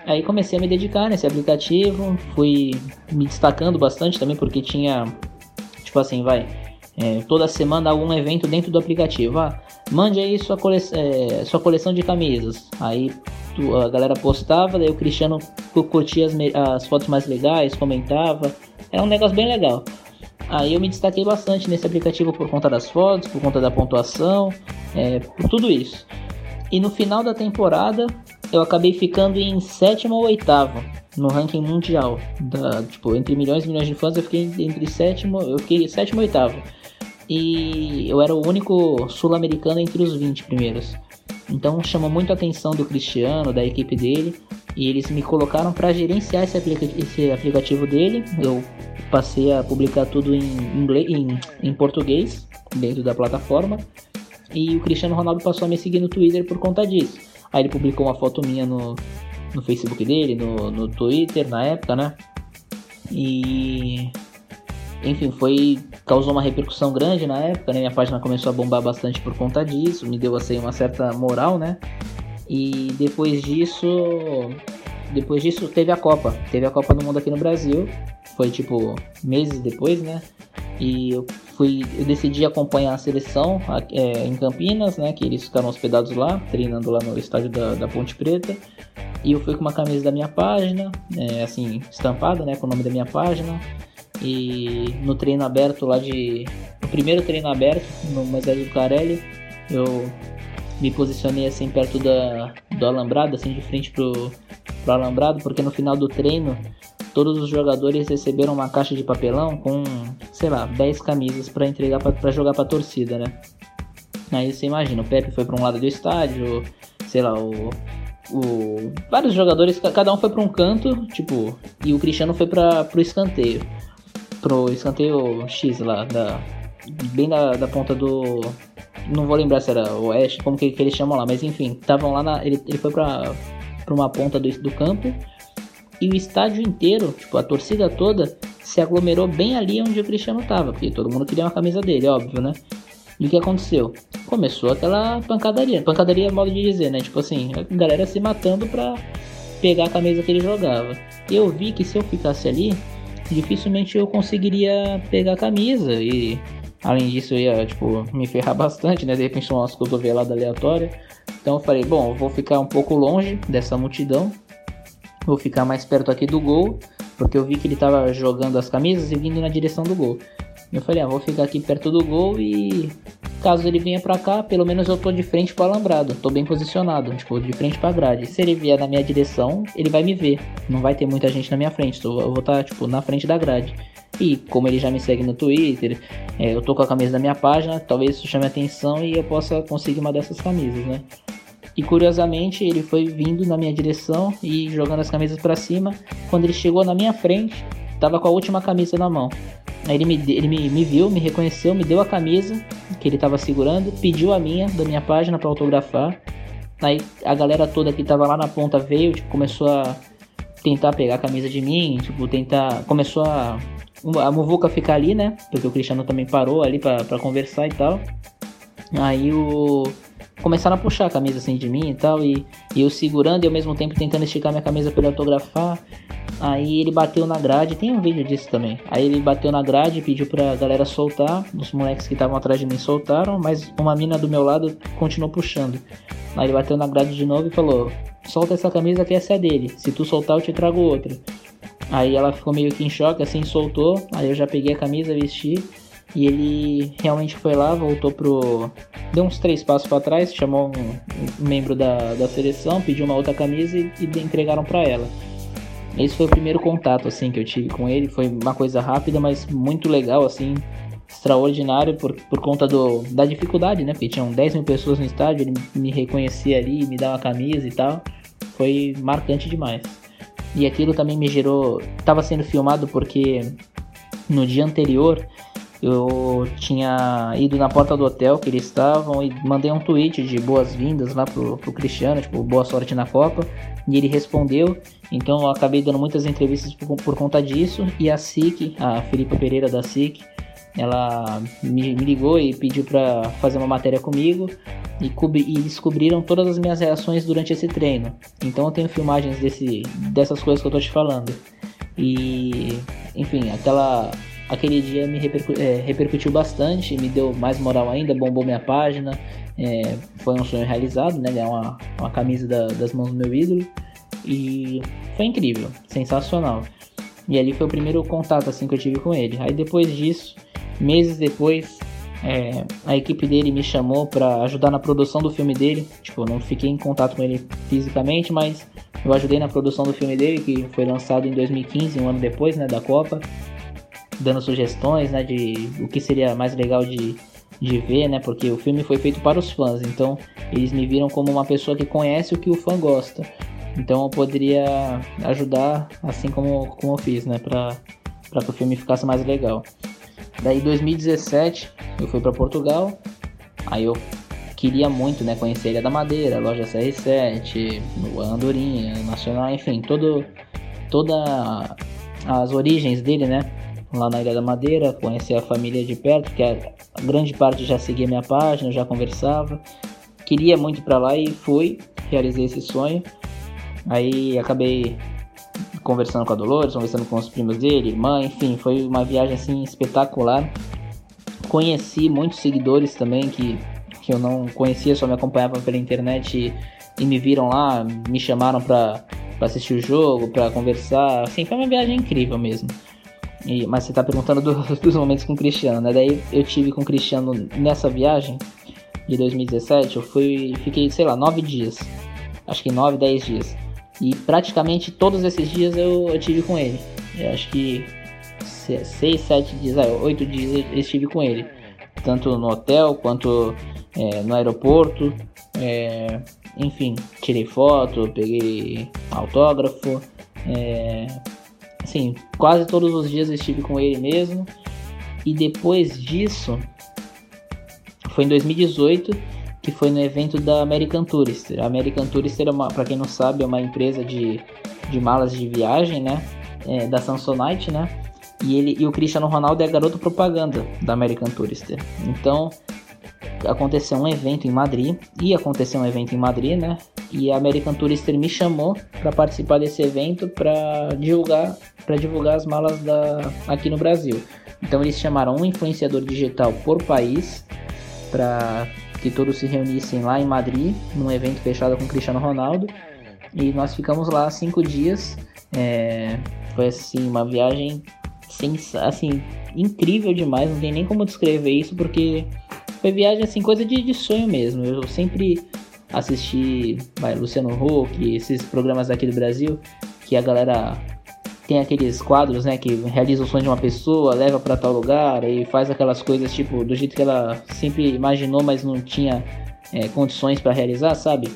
Aí comecei a me dedicar nesse aplicativo, fui me destacando bastante também porque tinha, tipo assim, vai, é, toda semana algum evento dentro do aplicativo. Ah, mande aí sua, cole é, sua coleção de camisas. Aí tu, a galera postava, daí o Cristiano curtia as, as fotos mais legais, comentava. Era um negócio bem legal. Aí eu me destaquei bastante nesse aplicativo por conta das fotos, por conta da pontuação, é, por tudo isso. E no final da temporada eu acabei ficando em sétimo ou oitavo no ranking mundial. Da, tipo, entre milhões e milhões de fãs eu fiquei entre sétimo, eu fiquei sétimo oitavo. E eu era o único sul-americano entre os 20 primeiros. Então chamou muito a atenção do Cristiano, da equipe dele, e eles me colocaram para gerenciar esse, aplica esse, aplicativo dele. Eu passei a publicar tudo em, inglês, em, em português dentro da plataforma. E o Cristiano Ronaldo passou a me seguir no Twitter por conta disso. Aí ele publicou uma foto minha no, no Facebook dele, no, no Twitter na época, né? E enfim, foi causou uma repercussão grande na época, né? Minha página começou a bombar bastante por conta disso, me deu assim uma certa moral, né? E depois disso, depois disso teve a Copa, teve a Copa do Mundo aqui no Brasil, foi tipo meses depois, né? E eu fui, eu decidi acompanhar a seleção é, em Campinas, né? Que eles ficaram hospedados lá, treinando lá no estádio da, da Ponte Preta. E eu fui com uma camisa da minha página, é, assim, estampada, né? Com o nome da minha página. E no treino aberto lá de. No primeiro treino aberto, no Moisés do Carelli, eu me posicionei assim perto da, do alambrado, assim de frente pro, pro alambrado, porque no final do treino todos os jogadores receberam uma caixa de papelão com, sei lá, 10 camisas para entregar para jogar para torcida, né? Aí você imagina, o Pepe foi para um lado do estádio, sei lá, o, o vários jogadores, cada um foi para um canto, tipo, e o Cristiano foi para pro escanteio, pro escanteio X lá, da, bem da, da ponta do, não vou lembrar se era oeste, como que, que eles chamam lá, mas enfim, estavam lá na, ele, ele foi para para uma ponta do, do campo e o estádio inteiro, tipo, a torcida toda, se aglomerou bem ali onde o Cristiano tava, porque todo mundo queria uma camisa dele, óbvio, né? E o que aconteceu? Começou aquela pancadaria. Pancadaria é modo de dizer, né? Tipo assim, a galera se matando pra pegar a camisa que ele jogava. Eu vi que se eu ficasse ali, dificilmente eu conseguiria pegar a camisa. E além disso, eu ia, tipo, me ferrar bastante, né? De repente, umas cotoveladas aleatórias. Então eu falei, bom, eu vou ficar um pouco longe dessa multidão Vou ficar mais perto aqui do gol, porque eu vi que ele estava jogando as camisas e vindo na direção do gol. Eu falei, ah, vou ficar aqui perto do gol e caso ele venha para cá, pelo menos eu tô de frente pro alambrado, tô bem posicionado, tipo, de frente pra grade. Se ele vier na minha direção, ele vai me ver. Não vai ter muita gente na minha frente, eu vou estar, tá, tipo, na frente da grade. E como ele já me segue no Twitter, é, eu tô com a camisa da minha página, talvez isso chame atenção e eu possa conseguir uma dessas camisas, né? E curiosamente ele foi vindo na minha direção e jogando as camisas para cima. Quando ele chegou na minha frente, tava com a última camisa na mão. Aí ele, me, ele me, me viu, me reconheceu, me deu a camisa que ele tava segurando, pediu a minha, da minha página para autografar. Aí a galera toda que tava lá na ponta veio, tipo, começou a tentar pegar a camisa de mim, tipo, tentar. Começou a. A muvuca ficar ali, né? Porque o Cristiano também parou ali para conversar e tal. Aí o começaram a puxar a camisa assim de mim e tal, e, e eu segurando e ao mesmo tempo tentando esticar minha camisa para ele autografar. Aí ele bateu na grade, tem um vídeo disso também. Aí ele bateu na grade, pediu pra galera soltar. Os moleques que estavam atrás de mim soltaram, mas uma mina do meu lado continuou puxando. Aí ele bateu na grade de novo e falou: Solta essa camisa que essa é dele. Se tu soltar, eu te trago outra. Aí ela ficou meio que em choque, assim, soltou. Aí eu já peguei a camisa, vesti. E ele realmente foi lá, voltou pro, deu uns três passos para trás, chamou um, membro da, da seleção, pediu uma outra camisa e, e entregaram para ela. Esse foi o primeiro contato assim que eu tive com ele, foi uma coisa rápida, mas muito legal assim, extraordinário por, por conta do, da dificuldade, né? Porque tinham 10 mil pessoas no estádio, ele me reconhecia ali, me dá uma camisa e tal. Foi marcante demais. E aquilo também me gerou. Estava sendo filmado porque no dia anterior eu tinha ido na porta do hotel que eles estavam e mandei um tweet de boas-vindas lá pro, pro Cristiano, tipo, boa sorte na Copa. E ele respondeu. Então eu acabei dando muitas entrevistas por, por conta disso. E a SIC, a Felipa Pereira da SIC, ela me, me ligou e pediu para fazer uma matéria comigo e, e descobriram todas as minhas reações durante esse treino. Então eu tenho filmagens desse, dessas coisas que eu tô te falando. E, enfim, aquela, aquele dia me repercu é, repercutiu bastante, me deu mais moral ainda, bombou minha página. É, foi um sonho realizado, né? Ganhar uma, uma camisa da, das mãos do meu ídolo. E foi incrível, sensacional. E ali foi o primeiro contato assim que eu tive com ele. Aí depois disso, meses depois, é, a equipe dele me chamou para ajudar na produção do filme dele. Tipo, eu não fiquei em contato com ele fisicamente, mas eu ajudei na produção do filme dele, que foi lançado em 2015, um ano depois, né, da Copa, dando sugestões, né, de o que seria mais legal de, de ver, né, porque o filme foi feito para os fãs, então eles me viram como uma pessoa que conhece o que o fã gosta. Então eu poderia ajudar, assim como, como eu fiz, né, para que o filme ficasse mais legal. Daí 2017 eu fui para Portugal, aí eu queria muito né, conhecer a Ilha da Madeira, a loja CR7, o Andorinha, Nacional, enfim, todo, toda as origens dele, né? Lá na Ilha da Madeira, conhecer a família de perto, que a grande parte já seguia minha página, já conversava. Queria muito para lá e fui, realizei esse sonho. Aí acabei conversando com a Dolores, conversando com os primos dele, irmã, enfim, foi uma viagem assim espetacular. Conheci muitos seguidores também que, que eu não conhecia, só me acompanhavam pela internet e, e me viram lá, me chamaram para assistir o jogo, para conversar. Assim, foi uma viagem incrível mesmo. E, mas você tá perguntando do, dos momentos com o Cristiano, né? Daí eu tive com o Cristiano nessa viagem de 2017, eu fui, fiquei, sei lá, nove dias. Acho que nove, dez dias. E praticamente todos esses dias eu, eu tive com ele. Eu acho que seis, sete dias, ah, oito dias eu estive com ele. Tanto no hotel quanto é, no aeroporto. É, enfim, tirei foto, peguei autógrafo. É, assim, quase todos os dias eu estive com ele mesmo. E depois disso, foi em 2018 que foi no evento da American Tourister. A American Tourister, é para quem não sabe, é uma empresa de, de malas de viagem, né? É, da Samsonite, né? E, ele, e o Cristiano Ronaldo é garoto propaganda da American Tourister. Então, aconteceu um evento em Madrid, ia acontecer um evento em Madrid, né? E a American Tourister me chamou para participar desse evento para divulgar, para divulgar as malas da, aqui no Brasil. Então eles chamaram um influenciador digital por país para que todos se reunissem lá em Madrid, num evento fechado com Cristiano Ronaldo. E nós ficamos lá cinco dias. É, foi assim, uma viagem assim, incrível demais, não tem nem como descrever isso, porque foi viagem assim, coisa de, de sonho mesmo. Eu sempre assisti vai, Luciano Huck, esses programas aqui do Brasil, que a galera tem aqueles quadros, né, que realiza o sonho de uma pessoa, leva para tal lugar e faz aquelas coisas tipo do jeito que ela sempre imaginou, mas não tinha é, condições para realizar, sabe?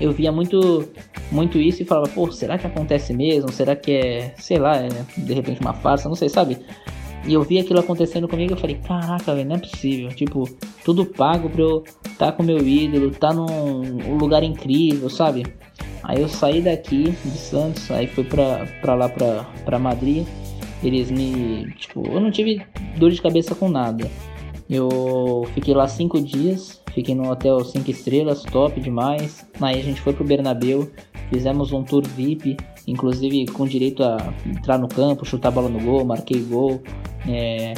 Eu via muito, muito isso e falava, pô, será que acontece mesmo? Será que é, sei lá, é, de repente uma farsa? Não sei, sabe? E eu vi aquilo acontecendo comigo eu falei, caraca, velho, não é possível. Tipo, tudo pago pra eu estar tá com meu ídolo, tá num lugar incrível, sabe? Aí eu saí daqui de Santos, aí fui pra, pra lá pra, pra Madrid. Eles me. Tipo, eu não tive dor de cabeça com nada. Eu fiquei lá cinco dias, fiquei no hotel cinco estrelas, top demais. Aí a gente foi pro Bernabéu, fizemos um tour VIP, inclusive com direito a entrar no campo, chutar bola no gol, marquei gol. É,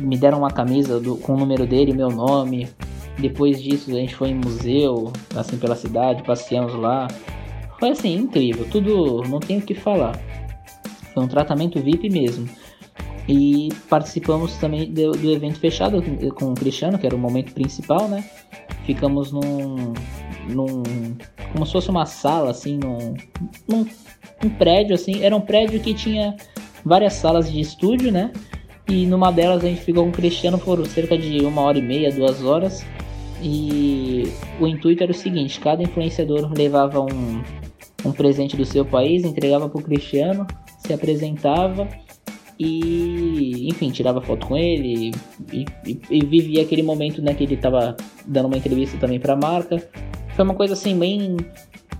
me deram uma camisa do, com o número dele, meu nome. Depois disso a gente foi em museu, assim pela cidade, passeamos lá. Foi assim, incrível, tudo, não tenho o que falar. Foi um tratamento VIP mesmo. E participamos também do, do, evento fechado com o Cristiano, que era o momento principal, né? Ficamos num. num como se fosse uma sala, assim, num, num um prédio, assim. Era um prédio que tinha várias salas de estúdio, né? E numa delas a gente ficou com o Cristiano por cerca de uma hora e meia, duas horas. E o intuito era o seguinte: cada influenciador levava um, um presente do seu país, entregava para o Cristiano, se apresentava e, enfim, tirava foto com ele e, e, e vivia aquele momento né, que ele estava dando uma entrevista também para a marca. Foi uma coisa assim bem,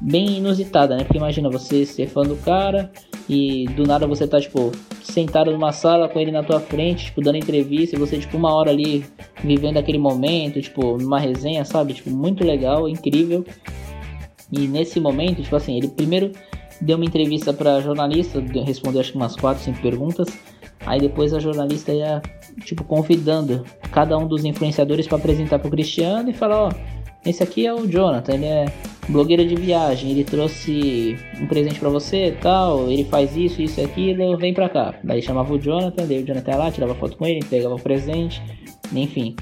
bem inusitada, né? Porque imagina você ser fã do cara e do nada você tá tipo sentado numa sala com ele na tua frente, tipo dando entrevista e você tipo uma hora ali vivendo aquele momento, tipo numa resenha, sabe? Tipo muito legal, incrível. E nesse momento, tipo assim, ele primeiro deu uma entrevista para jornalista, respondeu acho que umas 4, 5 perguntas. Aí depois a jornalista ia tipo convidando cada um dos influenciadores para apresentar pro Cristiano e falar, ó, esse aqui é o Jonathan, ele é blogueira de viagem, ele trouxe um presente para você e tal, ele faz isso, isso e aquilo, vem pra cá. Daí chamava o Jonathan, daí o Jonathan ia lá, tirava foto com ele, pegava o presente, enfim.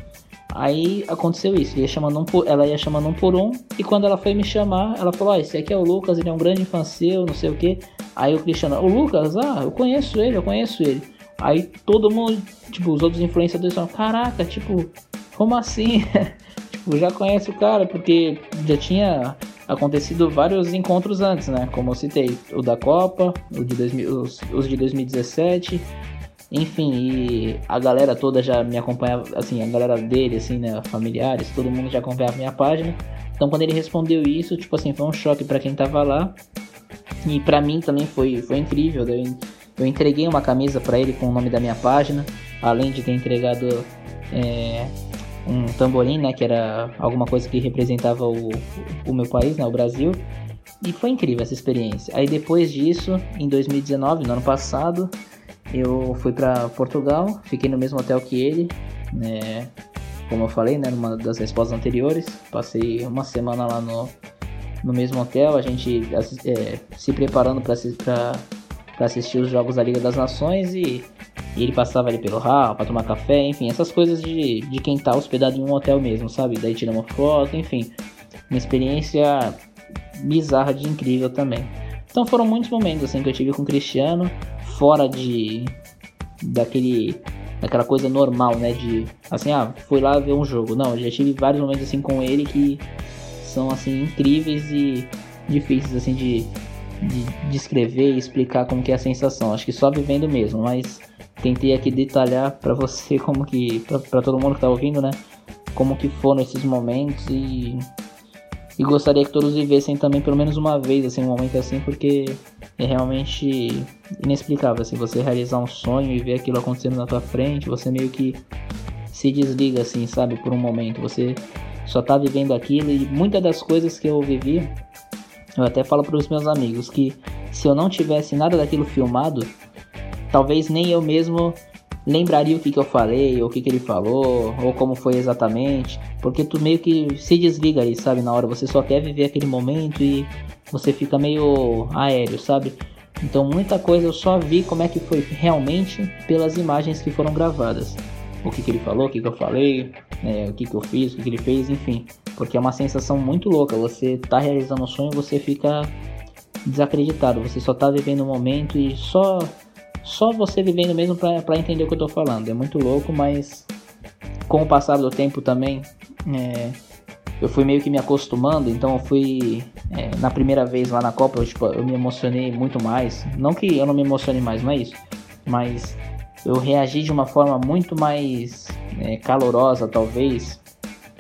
Aí aconteceu isso, ia chamando um por, ela ia chamando um por um, e quando ela foi me chamar, ela falou: ah, esse aqui é o Lucas, ele é um grande seu, não sei o que. Aí o Cristiano, o Lucas, ah, eu conheço ele, eu conheço ele. Aí todo mundo, tipo, os outros influenciadores falaram: caraca, tipo, como assim? tipo, já conhece o cara, porque já tinha acontecido vários encontros antes, né? Como eu citei, o da Copa, o de 2000, os, os de 2017 enfim, e a galera toda já me acompanhava, assim, a galera dele, assim, né, familiares, todo mundo já acompanhava minha página. Então quando ele respondeu isso, tipo assim, foi um choque para quem tava lá. E para mim também foi, foi incrível. Eu, eu entreguei uma camisa para ele com o nome da minha página, além de ter entregado é, um tamborim, né, que era alguma coisa que representava o, o meu país, né, o Brasil. E foi incrível essa experiência. Aí depois disso, em 2019, no ano passado, eu fui para Portugal, fiquei no mesmo hotel que ele, né? Como eu falei, né, numa das respostas anteriores, passei uma semana lá no, no mesmo hotel, a gente é, se preparando para assistir os jogos da Liga das Nações e, e ele passava ali pelo hall para tomar café, enfim, essas coisas de, de quem tá hospedado em um hotel mesmo, sabe? Daí tira uma foto, enfim, uma experiência bizarra de incrível também. Então foram muitos momentos assim que eu tive com o Cristiano, fora de daquele daquela coisa normal, né, de assim, ah, fui lá ver um jogo. Não, já tive vários momentos assim com ele que são assim incríveis e difíceis assim de, de descrever e explicar como que é a sensação. Acho que só vivendo mesmo, mas tentei aqui detalhar para você como que para todo mundo que tá ouvindo, né, como que foram esses momentos e e gostaria que todos vivessem também pelo menos uma vez assim um momento assim, porque é realmente inexplicável. Assim, você realizar um sonho e ver aquilo acontecendo na tua frente, você meio que se desliga assim, sabe, por um momento. Você só tá vivendo aquilo e muitas das coisas que eu vivi, eu até falo para os meus amigos que se eu não tivesse nada daquilo filmado, talvez nem eu mesmo lembraria o que, que eu falei, ou o que, que ele falou, ou como foi exatamente, porque tu meio que se desliga ali, sabe, na hora, você só quer viver aquele momento e você fica meio aéreo, sabe? Então muita coisa eu só vi como é que foi realmente pelas imagens que foram gravadas. O que, que ele falou, o que, que eu falei, né, o que, que eu fiz, o que, que ele fez, enfim. Porque é uma sensação muito louca. Você tá realizando um sonho você fica desacreditado. Você só tá vivendo o um momento e só só você vivendo mesmo para entender o que eu tô falando. É muito louco, mas com o passar do tempo também, é, eu fui meio que me acostumando. Então eu fui é, na primeira vez lá na Copa, eu, tipo, eu me emocionei muito mais. Não que eu não me emocione mais, não é isso. Mas eu reagi de uma forma muito mais é, calorosa, talvez,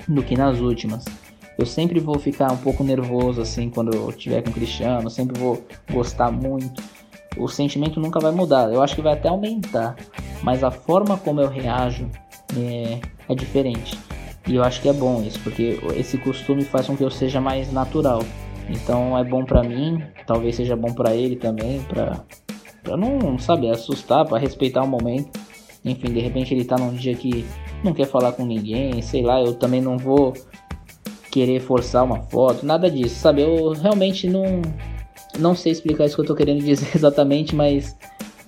do que nas últimas. Eu sempre vou ficar um pouco nervoso assim quando eu estiver com o Cristiano, sempre vou gostar muito o sentimento nunca vai mudar. Eu acho que vai até aumentar, mas a forma como eu reajo é, é diferente. E eu acho que é bom isso, porque esse costume faz com que eu seja mais natural. Então é bom para mim, talvez seja bom para ele também, para para não, sabe, assustar, para respeitar o momento. Enfim, de repente ele tá num dia que não quer falar com ninguém, sei lá, eu também não vou querer forçar uma foto, nada disso, sabe? Eu realmente não não sei explicar isso que eu tô querendo dizer exatamente, mas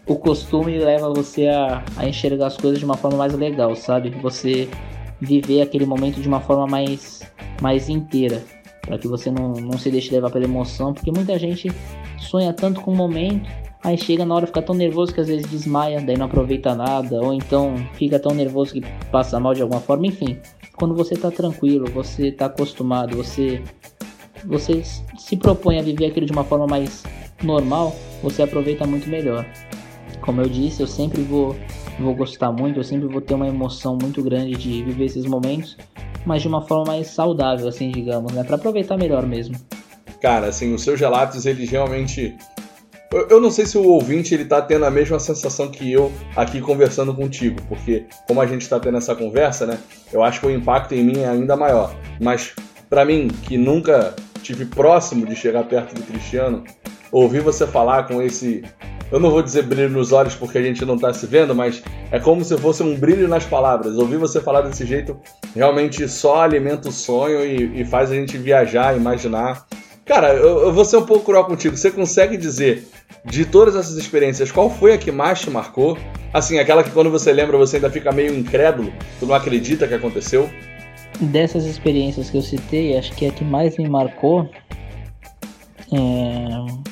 o costume leva você a, a enxergar as coisas de uma forma mais legal, sabe? Você viver aquele momento de uma forma mais, mais inteira, para que você não, não se deixe levar pela emoção, porque muita gente sonha tanto com o momento, aí chega na hora fica tão nervoso que às vezes desmaia, daí não aproveita nada, ou então fica tão nervoso que passa mal de alguma forma, enfim. Quando você tá tranquilo, você tá acostumado, você você se propõe a viver aquilo de uma forma mais normal, você aproveita muito melhor. Como eu disse, eu sempre vou, vou gostar muito, eu sempre vou ter uma emoção muito grande de viver esses momentos, mas de uma forma mais saudável, assim, digamos, né? Para aproveitar melhor mesmo. Cara, assim, os seus relatos, eles realmente. Eu, não sei se o ouvinte ele tá tendo a mesma sensação que eu aqui conversando contigo, porque como a gente tá tendo essa conversa, né? Eu acho que o impacto em mim é ainda maior. Mas para mim, que nunca tive próximo de chegar perto do Cristiano, ouvir você falar com esse. Eu não vou dizer brilho nos olhos porque a gente não está se vendo, mas é como se fosse um brilho nas palavras. Ouvir você falar desse jeito realmente só alimenta o sonho e, e faz a gente viajar, imaginar. Cara, eu, eu vou ser um pouco cruel contigo. Você consegue dizer, de todas essas experiências, qual foi a que mais te marcou? Assim, aquela que quando você lembra você ainda fica meio incrédulo, tu não acredita que aconteceu? Dessas experiências que eu citei, acho que a que mais me marcou é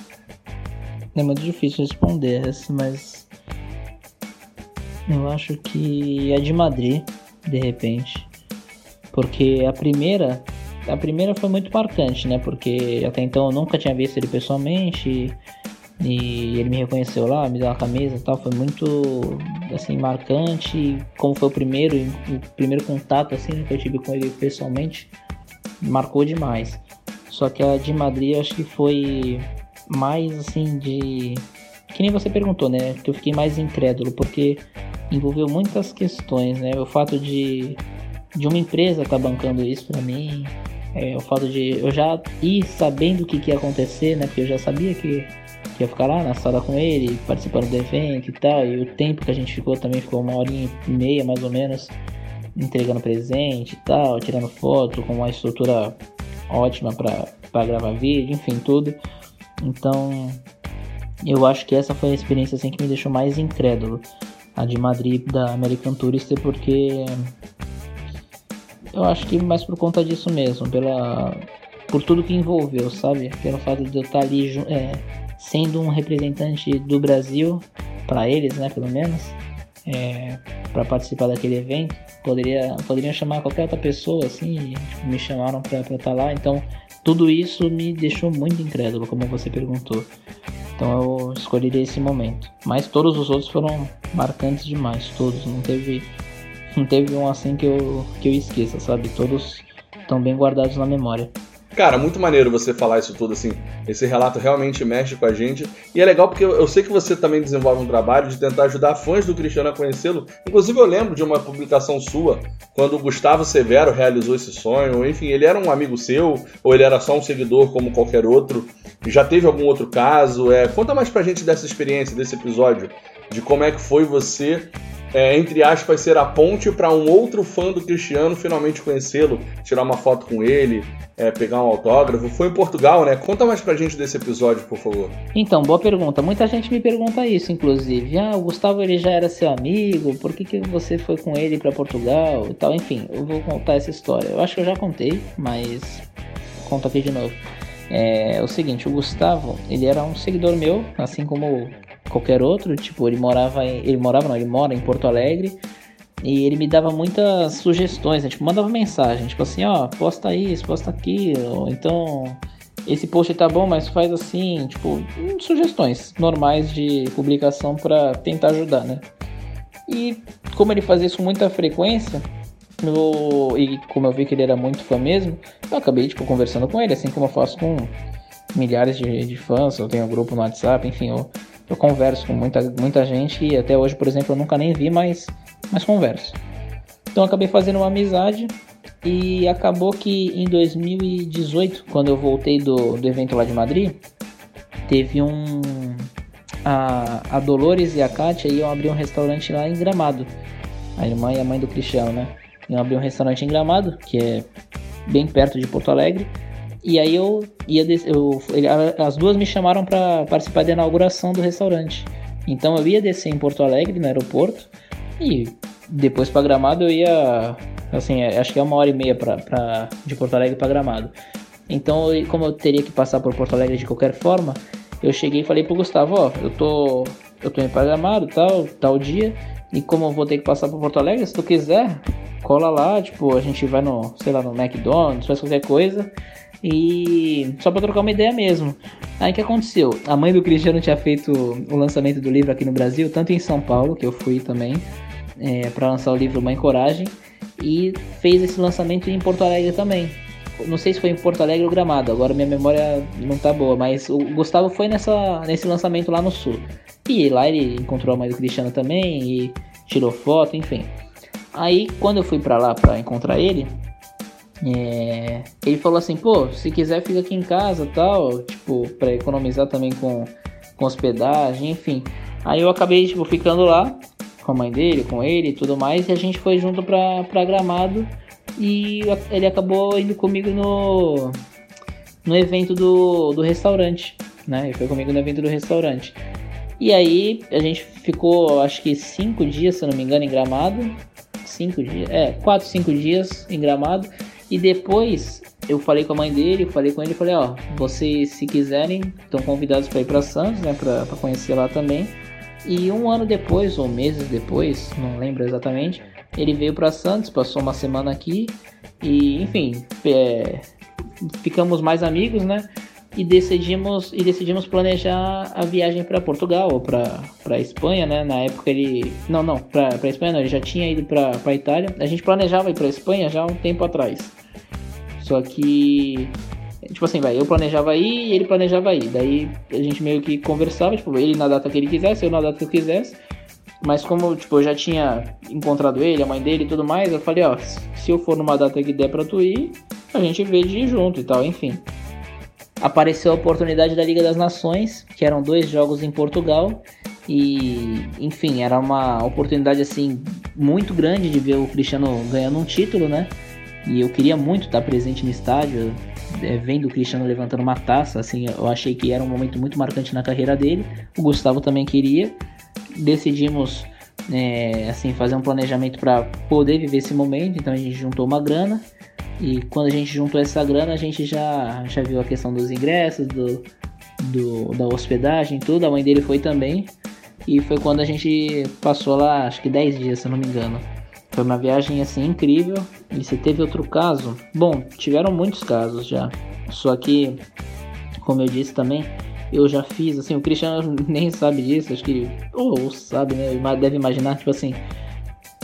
é muito difícil responder essa, mas eu acho que é de Madrid, de repente. Porque a primeira, a primeira foi muito marcante, né? Porque até então eu nunca tinha visto ele pessoalmente e ele me reconheceu lá, me deu uma camisa e tal, foi muito assim marcante, como foi o primeiro, o primeiro contato assim né, que eu tive com ele pessoalmente, marcou demais. Só que a de Madrid acho que foi mais assim de. Que nem você perguntou, né? Que eu fiquei mais incrédulo, porque envolveu muitas questões, né? O fato de, de uma empresa estar tá bancando isso para mim, é, o fato de eu já ir sabendo o que, que ia acontecer, né? Porque eu já sabia que ia ficar lá na sala com ele, participando do evento e tal, e o tempo que a gente ficou também ficou uma hora e meia mais ou menos, entregando presente e tal, tirando foto com uma estrutura ótima para gravar vídeo, enfim, tudo. Então, eu acho que essa foi a experiência assim que me deixou mais incrédulo, a de Madrid da American Tourister, porque eu acho que mais por conta disso mesmo, pela por tudo que envolveu, sabe? Pelo fato de eu estar ali é, sendo um representante do Brasil para eles, né, pelo menos, é, para participar daquele evento. Poderia, poderiam chamar qualquer outra pessoa assim, tipo, me chamaram para estar tá lá, então tudo isso me deixou muito incrédulo, como você perguntou. Então eu escolheria esse momento. Mas todos os outros foram marcantes demais, todos. Não teve, não teve um assim que eu, que eu esqueça, sabe? Todos estão bem guardados na memória. Cara, muito maneiro você falar isso tudo assim. Esse relato realmente mexe com a gente. E é legal porque eu sei que você também desenvolve um trabalho de tentar ajudar fãs do Cristiano a conhecê-lo. Inclusive, eu lembro de uma publicação sua quando o Gustavo Severo realizou esse sonho. Enfim, ele era um amigo seu ou ele era só um seguidor como qualquer outro? Já teve algum outro caso? É, conta mais pra gente dessa experiência, desse episódio, de como é que foi você é, entre aspas, ser a ponte para um outro fã do Cristiano finalmente conhecê-lo, tirar uma foto com ele, é, pegar um autógrafo. Foi em Portugal, né? Conta mais pra gente desse episódio, por favor. Então, boa pergunta. Muita gente me pergunta isso, inclusive. Ah, o Gustavo ele já era seu amigo, por que, que você foi com ele para Portugal e tal? Enfim, eu vou contar essa história. Eu acho que eu já contei, mas conto aqui de novo. É, é o seguinte, o Gustavo, ele era um seguidor meu, assim como qualquer outro, tipo, ele morava em, ele morava não, ele mora em Porto Alegre e ele me dava muitas sugestões, né? tipo, mandava mensagem, tipo assim, ó, posta isso, posta aquilo, então esse post tá bom, mas faz assim, tipo, sugestões normais de publicação para tentar ajudar, né? E como ele fazia isso com muita frequência, eu, e como eu vi que ele era muito fã mesmo, eu acabei tipo, conversando com ele, assim como eu faço com milhares de, de fãs, eu tenho um grupo no WhatsApp, enfim, eu, eu converso com muita, muita gente e até hoje, por exemplo, eu nunca nem vi, mas mas converso. Então acabei fazendo uma amizade e acabou que em 2018, quando eu voltei do, do evento lá de Madrid, teve um. A, a Dolores e a Kátia iam abrir um restaurante lá em Gramado. A irmã e a mãe do Cristiano, né? Iam abrir um restaurante em Gramado, que é bem perto de Porto Alegre. E aí eu ia. Eu, as duas me chamaram para participar da inauguração do restaurante. Então eu ia descer em Porto Alegre, no aeroporto, e depois para Gramado eu ia, assim, é, acho que é uma hora e meia pra, pra de Porto Alegre para Gramado. Então, como eu teria que passar por Porto Alegre de qualquer forma, eu cheguei e falei pro Gustavo, ó, eu tô, eu tô em Gramado, tal, tal dia, e como eu vou ter que passar por Porto Alegre, se tu quiser, cola lá, tipo, a gente vai no, sei lá, no McDonald's, faz qualquer coisa, e só para trocar uma ideia mesmo. Aí o que aconteceu? A mãe do Cristiano tinha feito o lançamento do livro aqui no Brasil, tanto em São Paulo, que eu fui também, é, para lançar o livro Mãe Coragem, e fez esse lançamento em Porto Alegre também. Não sei se foi em Porto Alegre ou Gramado, agora minha memória não tá boa, mas o Gustavo foi nessa, nesse lançamento lá no sul. E lá ele encontrou a mãe do Cristiano também e tirou foto, enfim. Aí quando eu fui para lá para encontrar ele, é, ele falou assim, pô, se quiser fica aqui em casa tal, tipo, para economizar também com, com hospedagem, enfim. Aí eu acabei, tipo, ficando lá com a mãe dele, com ele e tudo mais, e a gente foi junto pra, pra Gramado e ele acabou indo comigo no, no evento do, do restaurante, né? Ele foi comigo no evento do restaurante. E aí a gente ficou, acho que cinco dias, se não me engano, em Gramado. Cinco dias, é, quatro, cinco dias em Gramado. E depois eu falei com a mãe dele, falei com ele, falei, ó, vocês se quiserem, estão convidados para ir para Santos, né, para conhecer lá também. E um ano depois, ou meses depois, não lembro exatamente, ele veio para Santos, passou uma semana aqui e, enfim, é, ficamos mais amigos, né? E decidimos e decidimos planejar a viagem para Portugal ou para Espanha, né? Na época ele não, não, para Espanha não, ele já tinha ido para Itália. A gente planejava ir para Espanha já um tempo atrás. Só que, tipo assim, vai, eu planejava ir e ele planejava ir. Daí a gente meio que conversava, tipo, ele na data que ele quisesse, eu na data que eu quisesse. Mas como, tipo, eu já tinha encontrado ele, a mãe dele e tudo mais, eu falei, ó, se eu for numa data que der pra tu ir, a gente vê de ir junto e tal, enfim. Apareceu a oportunidade da Liga das Nações, que eram dois jogos em Portugal. E, enfim, era uma oportunidade, assim, muito grande de ver o Cristiano ganhando um título, né? E eu queria muito estar presente no estádio, é, vendo o Cristiano levantando uma taça, assim, eu achei que era um momento muito marcante na carreira dele. O Gustavo também queria. Decidimos é, assim fazer um planejamento para poder viver esse momento, então a gente juntou uma grana. E quando a gente juntou essa grana, a gente já, já viu a questão dos ingressos, do, do, da hospedagem, tudo. A mãe dele foi também. E foi quando a gente passou lá, acho que 10 dias, se não me engano. Foi uma viagem assim incrível. E se teve outro caso? Bom, tiveram muitos casos já. Só que, como eu disse também, eu já fiz, assim, o Cristiano nem sabe disso, acho que, ou, sabe, né? Deve imaginar, tipo assim,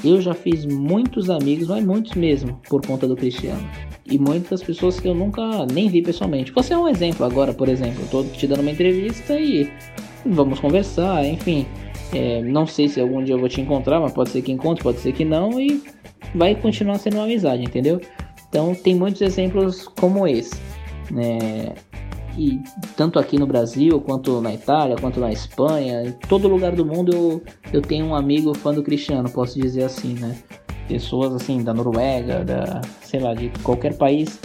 eu já fiz muitos amigos, mas muitos mesmo, por conta do Cristiano. E muitas pessoas que eu nunca nem vi pessoalmente. Você é um exemplo agora, por exemplo. Eu tô te dando uma entrevista e vamos conversar, enfim. É, não sei se algum dia eu vou te encontrar, mas pode ser que encontre, pode ser que não, e vai continuar sendo uma amizade, entendeu? Então tem muitos exemplos como esse. Né? E tanto aqui no Brasil, quanto na Itália, quanto na Espanha, em todo lugar do mundo eu, eu tenho um amigo fã do Cristiano, posso dizer assim, né? Pessoas assim da Noruega, da, sei lá, de qualquer país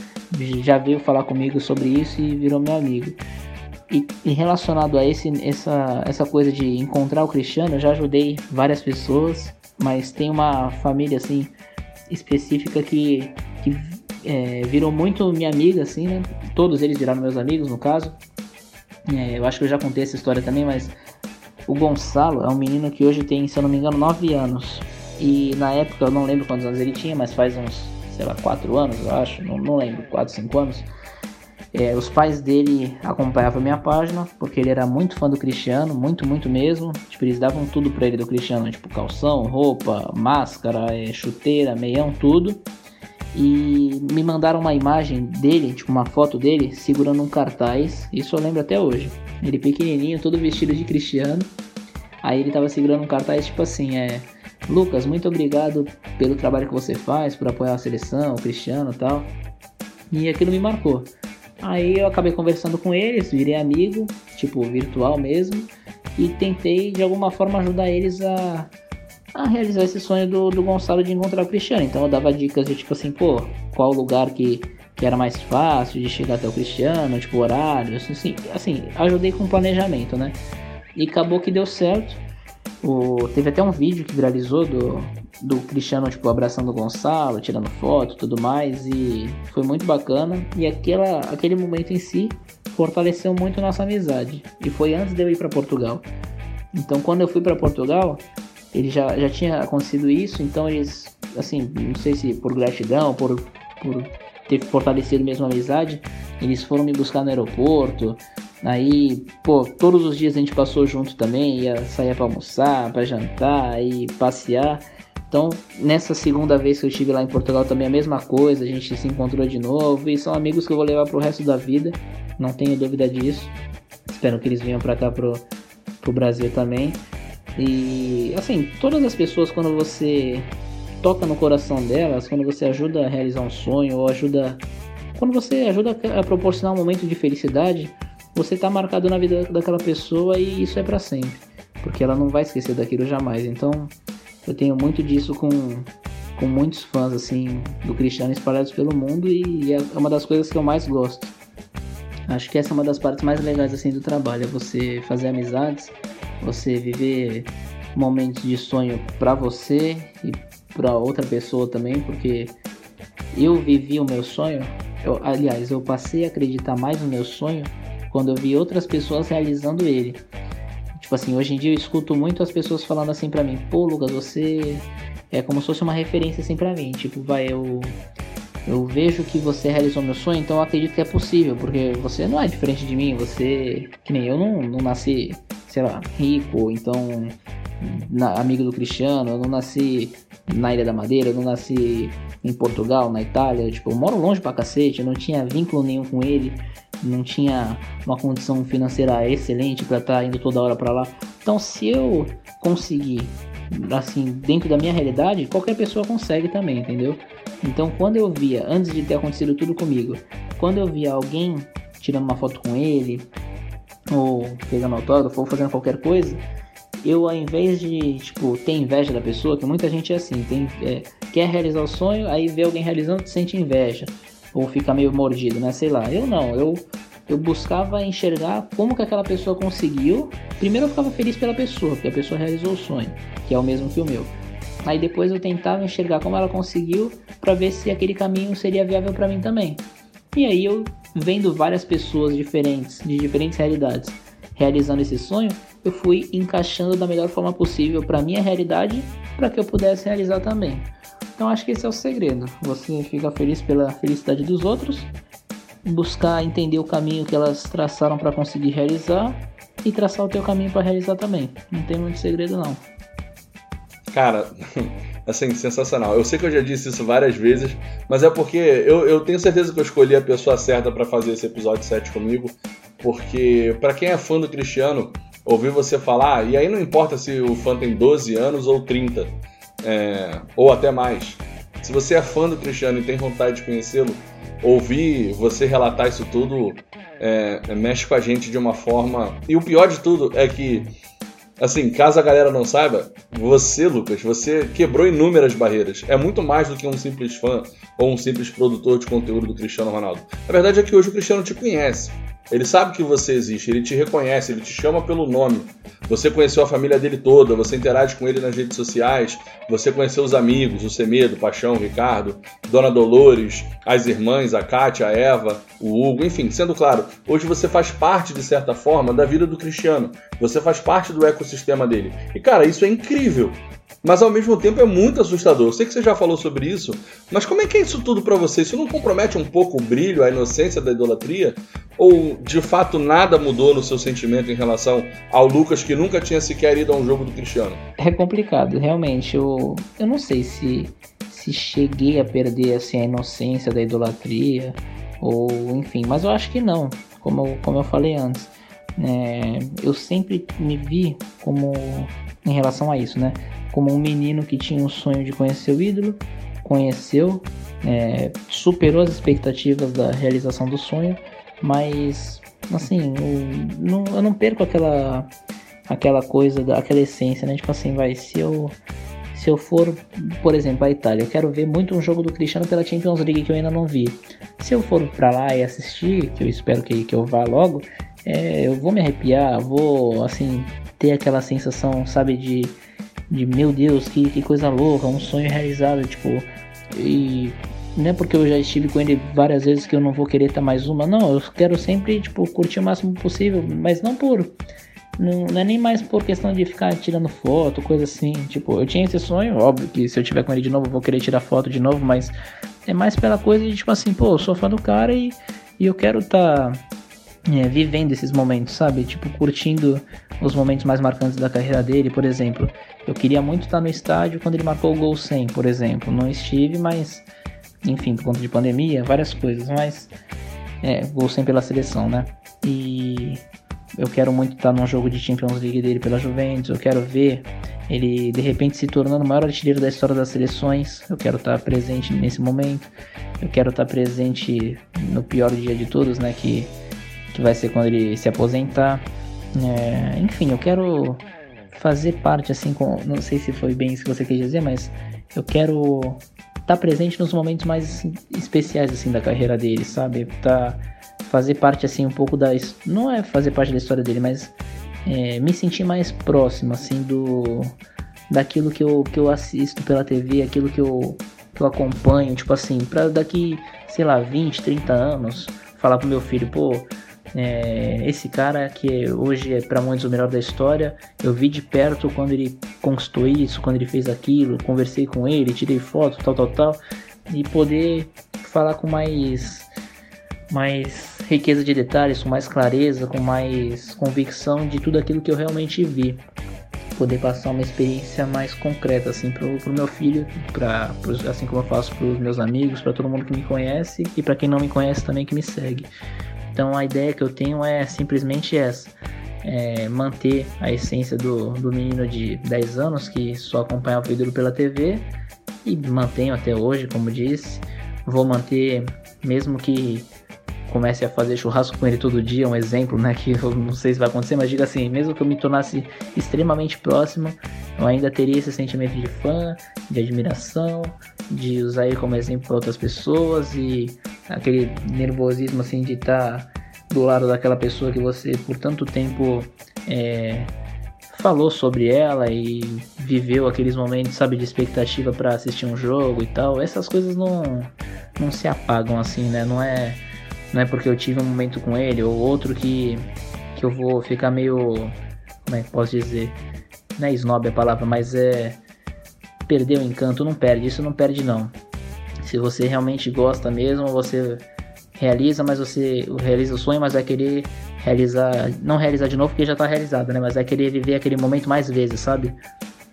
já veio falar comigo sobre isso e virou meu amigo. E, e, relacionado a esse, essa, essa coisa de encontrar o Cristiano, eu já ajudei várias pessoas, mas tem uma família assim específica que, que é, virou muito minha amiga, assim, né? Todos eles viraram meus amigos, no caso. É, eu acho que eu já contei essa história também, mas o Gonçalo é um menino que hoje tem, se eu não me engano, 9 anos. E na época, eu não lembro quantos anos ele tinha, mas faz uns, sei lá, 4 anos, eu acho, não, não lembro, 4, 5 anos. É, os pais dele acompanhavam minha página, porque ele era muito fã do Cristiano, muito, muito mesmo. Tipo, eles davam tudo pra ele do Cristiano, tipo calção, roupa, máscara, é, chuteira, meião, tudo. E me mandaram uma imagem dele, tipo uma foto dele, segurando um cartaz. Isso eu lembro até hoje. Ele pequenininho, todo vestido de Cristiano. Aí ele tava segurando um cartaz tipo assim, é... Lucas, muito obrigado pelo trabalho que você faz, por apoiar a seleção, o Cristiano e tal. E aquilo me marcou. Aí eu acabei conversando com eles, virei amigo, tipo virtual mesmo, e tentei de alguma forma ajudar eles a, a realizar esse sonho do, do Gonçalo de encontrar o Cristiano. Então eu dava dicas de tipo assim, pô, qual lugar que, que era mais fácil de chegar até o Cristiano, tipo horário, assim, assim, ajudei com planejamento, né? E acabou que deu certo. O, teve até um vídeo que viralizou do, do Cristiano, tipo, abraçando o Gonçalo, tirando foto tudo mais. E foi muito bacana. E aquela, aquele momento em si fortaleceu muito nossa amizade. E foi antes de eu ir para Portugal. Então, quando eu fui para Portugal, ele já, já tinha acontecido isso. Então, eles, assim, não sei se por gratidão, por, por ter fortalecido mesmo a amizade, eles foram me buscar no aeroporto. Aí, pô, todos os dias a gente passou junto também, ia sair para almoçar, para jantar e passear. Então, nessa segunda vez que eu estive lá em Portugal também a mesma coisa, a gente se encontrou de novo e são amigos que eu vou levar pro resto da vida, não tenho dúvida disso. Espero que eles venham para cá pro, pro Brasil também. E assim, todas as pessoas quando você toca no coração delas, quando você ajuda a realizar um sonho ou ajuda quando você ajuda a proporcionar um momento de felicidade, você está marcado na vida daquela pessoa e isso é para sempre, porque ela não vai esquecer daquilo jamais. Então, eu tenho muito disso com com muitos fãs assim do Cristiano espalhados pelo mundo e é uma das coisas que eu mais gosto. Acho que essa é uma das partes mais legais assim do trabalho, é você fazer amizades, você viver momentos de sonho para você e para outra pessoa também, porque eu vivi o meu sonho. Eu, aliás, eu passei a acreditar mais no meu sonho quando eu vi outras pessoas realizando ele. Tipo assim, hoje em dia eu escuto muito as pessoas falando assim para mim: "Pô, Lucas, você é como se fosse uma referência assim para mim". Tipo, vai eu eu vejo que você realizou meu sonho, então eu acredito que é possível, porque você não é diferente de mim, você que nem eu não, não nasci, sei lá, rico, então na, amigo do Cristiano, eu não nasci na Ilha da Madeira, eu não nasci em Portugal, na Itália, tipo, eu moro longe pra cacete, eu não tinha vínculo nenhum com ele, não tinha uma condição financeira excelente para estar tá indo toda hora para lá. Então, se eu conseguir, assim, dentro da minha realidade, qualquer pessoa consegue também, entendeu? Então, quando eu via, antes de ter acontecido tudo comigo, quando eu via alguém tirando uma foto com ele, ou pegando autógrafo, ou fazendo qualquer coisa, eu ao invés de, tipo, ter inveja da pessoa, que muita gente é assim, tem, é, quer realizar o sonho, aí vê alguém realizando, sente inveja ou fica meio mordido, né? Sei lá. Eu não, eu eu buscava enxergar como que aquela pessoa conseguiu. Primeiro eu ficava feliz pela pessoa, porque a pessoa realizou o sonho, que é o mesmo que o meu. Aí depois eu tentava enxergar como ela conseguiu para ver se aquele caminho seria viável para mim também. E aí eu vendo várias pessoas diferentes, de diferentes realidades, realizando esse sonho, eu fui encaixando da melhor forma possível para minha realidade, para que eu pudesse realizar também. Então acho que esse é o segredo. Você fica feliz pela felicidade dos outros, buscar entender o caminho que elas traçaram para conseguir realizar e traçar o teu caminho para realizar também. Não tem muito segredo não. Cara, assim, sensacional. Eu sei que eu já disse isso várias vezes, mas é porque eu, eu tenho certeza que eu escolhi a pessoa certa para fazer esse episódio 7 comigo, porque para quem é fã do Cristiano, ouvir você falar, e aí não importa se o fã tem 12 anos ou 30, é, ou até mais. Se você é fã do Cristiano e tem vontade de conhecê-lo, ouvir você relatar isso tudo é, mexe com a gente de uma forma. E o pior de tudo é que, assim, caso a galera não saiba, você, Lucas, você quebrou inúmeras barreiras. É muito mais do que um simples fã ou um simples produtor de conteúdo do Cristiano Ronaldo. A verdade é que hoje o Cristiano te conhece. Ele sabe que você existe, ele te reconhece, ele te chama pelo nome. Você conheceu a família dele toda, você interage com ele nas redes sociais, você conheceu os amigos, o Semedo, o Paixão, Ricardo, Dona Dolores, as irmãs, a Kátia, a Eva, o Hugo, enfim, sendo claro, hoje você faz parte, de certa forma, da vida do Cristiano. Você faz parte do ecossistema dele. E, cara, isso é incrível mas ao mesmo tempo é muito assustador. Eu sei que você já falou sobre isso, mas como é que é isso tudo para você? Isso não compromete um pouco o brilho, a inocência da idolatria? Ou de fato nada mudou no seu sentimento em relação ao Lucas que nunca tinha sequer ido a um jogo do Cristiano? É complicado, realmente. Eu, eu não sei se, se cheguei a perder assim, a inocência da idolatria, ou enfim, mas eu acho que não, como, como eu falei antes. É, eu sempre me vi como em relação a isso, né? Como um menino que tinha um sonho de conhecer o ídolo, conheceu, é, superou as expectativas da realização do sonho, mas assim, eu não, eu não perco aquela aquela coisa, aquela essência, né? Tipo assim, vai, se eu se eu for, por exemplo, a Itália, eu quero ver muito um jogo do Cristiano pela Champions League que eu ainda não vi. Se eu for para lá e assistir, que eu espero que, que eu vá logo, é, eu vou me arrepiar, vou, assim, ter aquela sensação, sabe, de, de meu Deus, que, que coisa louca, um sonho realizado, tipo, e não é porque eu já estive com ele várias vezes que eu não vou querer estar mais uma, não, eu quero sempre, tipo, curtir o máximo possível, mas não por não, não, é nem mais por questão de ficar tirando foto, coisa assim. Tipo, eu tinha esse sonho, óbvio que se eu tiver com ele de novo, eu vou querer tirar foto de novo, mas é mais pela coisa de tipo assim, pô, eu sou fã do cara e, e eu quero estar tá, é, vivendo esses momentos, sabe? Tipo, curtindo os momentos mais marcantes da carreira dele, por exemplo. Eu queria muito estar no estádio quando ele marcou o gol 100, por exemplo. Não estive, mas enfim, por conta de pandemia, várias coisas, mas é, gol 100 pela seleção, né? E eu quero muito estar num jogo de Champions League dele pela Juventus. Eu quero ver ele de repente se tornando o maior artilheiro da história das seleções. Eu quero estar presente nesse momento. Eu quero estar presente no pior dia de todos, né? Que, que vai ser quando ele se aposentar. É, enfim, eu quero fazer parte assim com. Não sei se foi bem isso que você quis dizer, mas eu quero estar presente nos momentos mais especiais assim da carreira dele, sabe? Tá fazer parte assim um pouco da não é fazer parte da história dele, mas é, me sentir mais próximo assim do daquilo que eu, que eu assisto pela TV, aquilo que eu, que eu acompanho, tipo assim, para daqui, sei lá, 20, 30 anos, falar pro meu filho, pô, é, esse cara que hoje é para muitos o melhor da história, eu vi de perto quando ele conquistou isso, quando ele fez aquilo, conversei com ele, tirei foto, tal, tal, tal, e poder falar com mais mais riqueza de detalhes, com mais clareza, com mais convicção de tudo aquilo que eu realmente vi. Poder passar uma experiência mais concreta assim pro, pro meu filho, pra, pro, assim como eu faço para os meus amigos, para todo mundo que me conhece e para quem não me conhece também que me segue. Então a ideia que eu tenho é simplesmente essa. É manter a essência do, do menino de 10 anos que só acompanhava o ídolo pela TV e mantenho até hoje, como disse. Vou manter, mesmo que comece a fazer churrasco com ele todo dia, um exemplo, né? Que eu não sei se vai acontecer, mas diga assim, mesmo que eu me tornasse extremamente próximo, eu ainda teria esse sentimento de fã, de admiração, de usar ele como exemplo para outras pessoas e aquele nervosismo assim de estar tá do lado daquela pessoa que você por tanto tempo é, falou sobre ela e viveu aqueles momentos, sabe, de expectativa para assistir um jogo e tal. Essas coisas não não se apagam assim, né? Não é não é porque eu tive um momento com ele ou outro que, que eu vou ficar meio. Como é que posso dizer? Não é snob a palavra, mas é. Perder o encanto, não perde, isso não perde não. Se você realmente gosta mesmo, você realiza, mas você realiza o sonho, mas vai querer realizar, não realizar de novo porque já está realizado, né? Mas vai querer viver aquele momento mais vezes, sabe?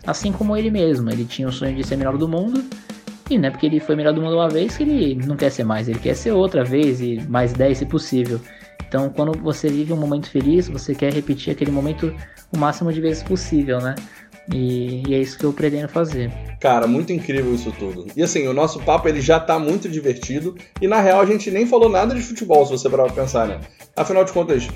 Assim como ele mesmo, ele tinha o sonho de ser melhor do mundo e não é porque ele foi melhor do mundo uma vez que ele não quer ser mais, ele quer ser outra vez e mais 10 se possível. Então, quando você vive um momento feliz, você quer repetir aquele momento o máximo de vezes possível, né? E, e, é isso que eu pretendo fazer. Cara, muito incrível isso tudo. E assim, o nosso papo ele já tá muito divertido e na real a gente nem falou nada de futebol, se você parar pra pensar, né? Afinal de contas,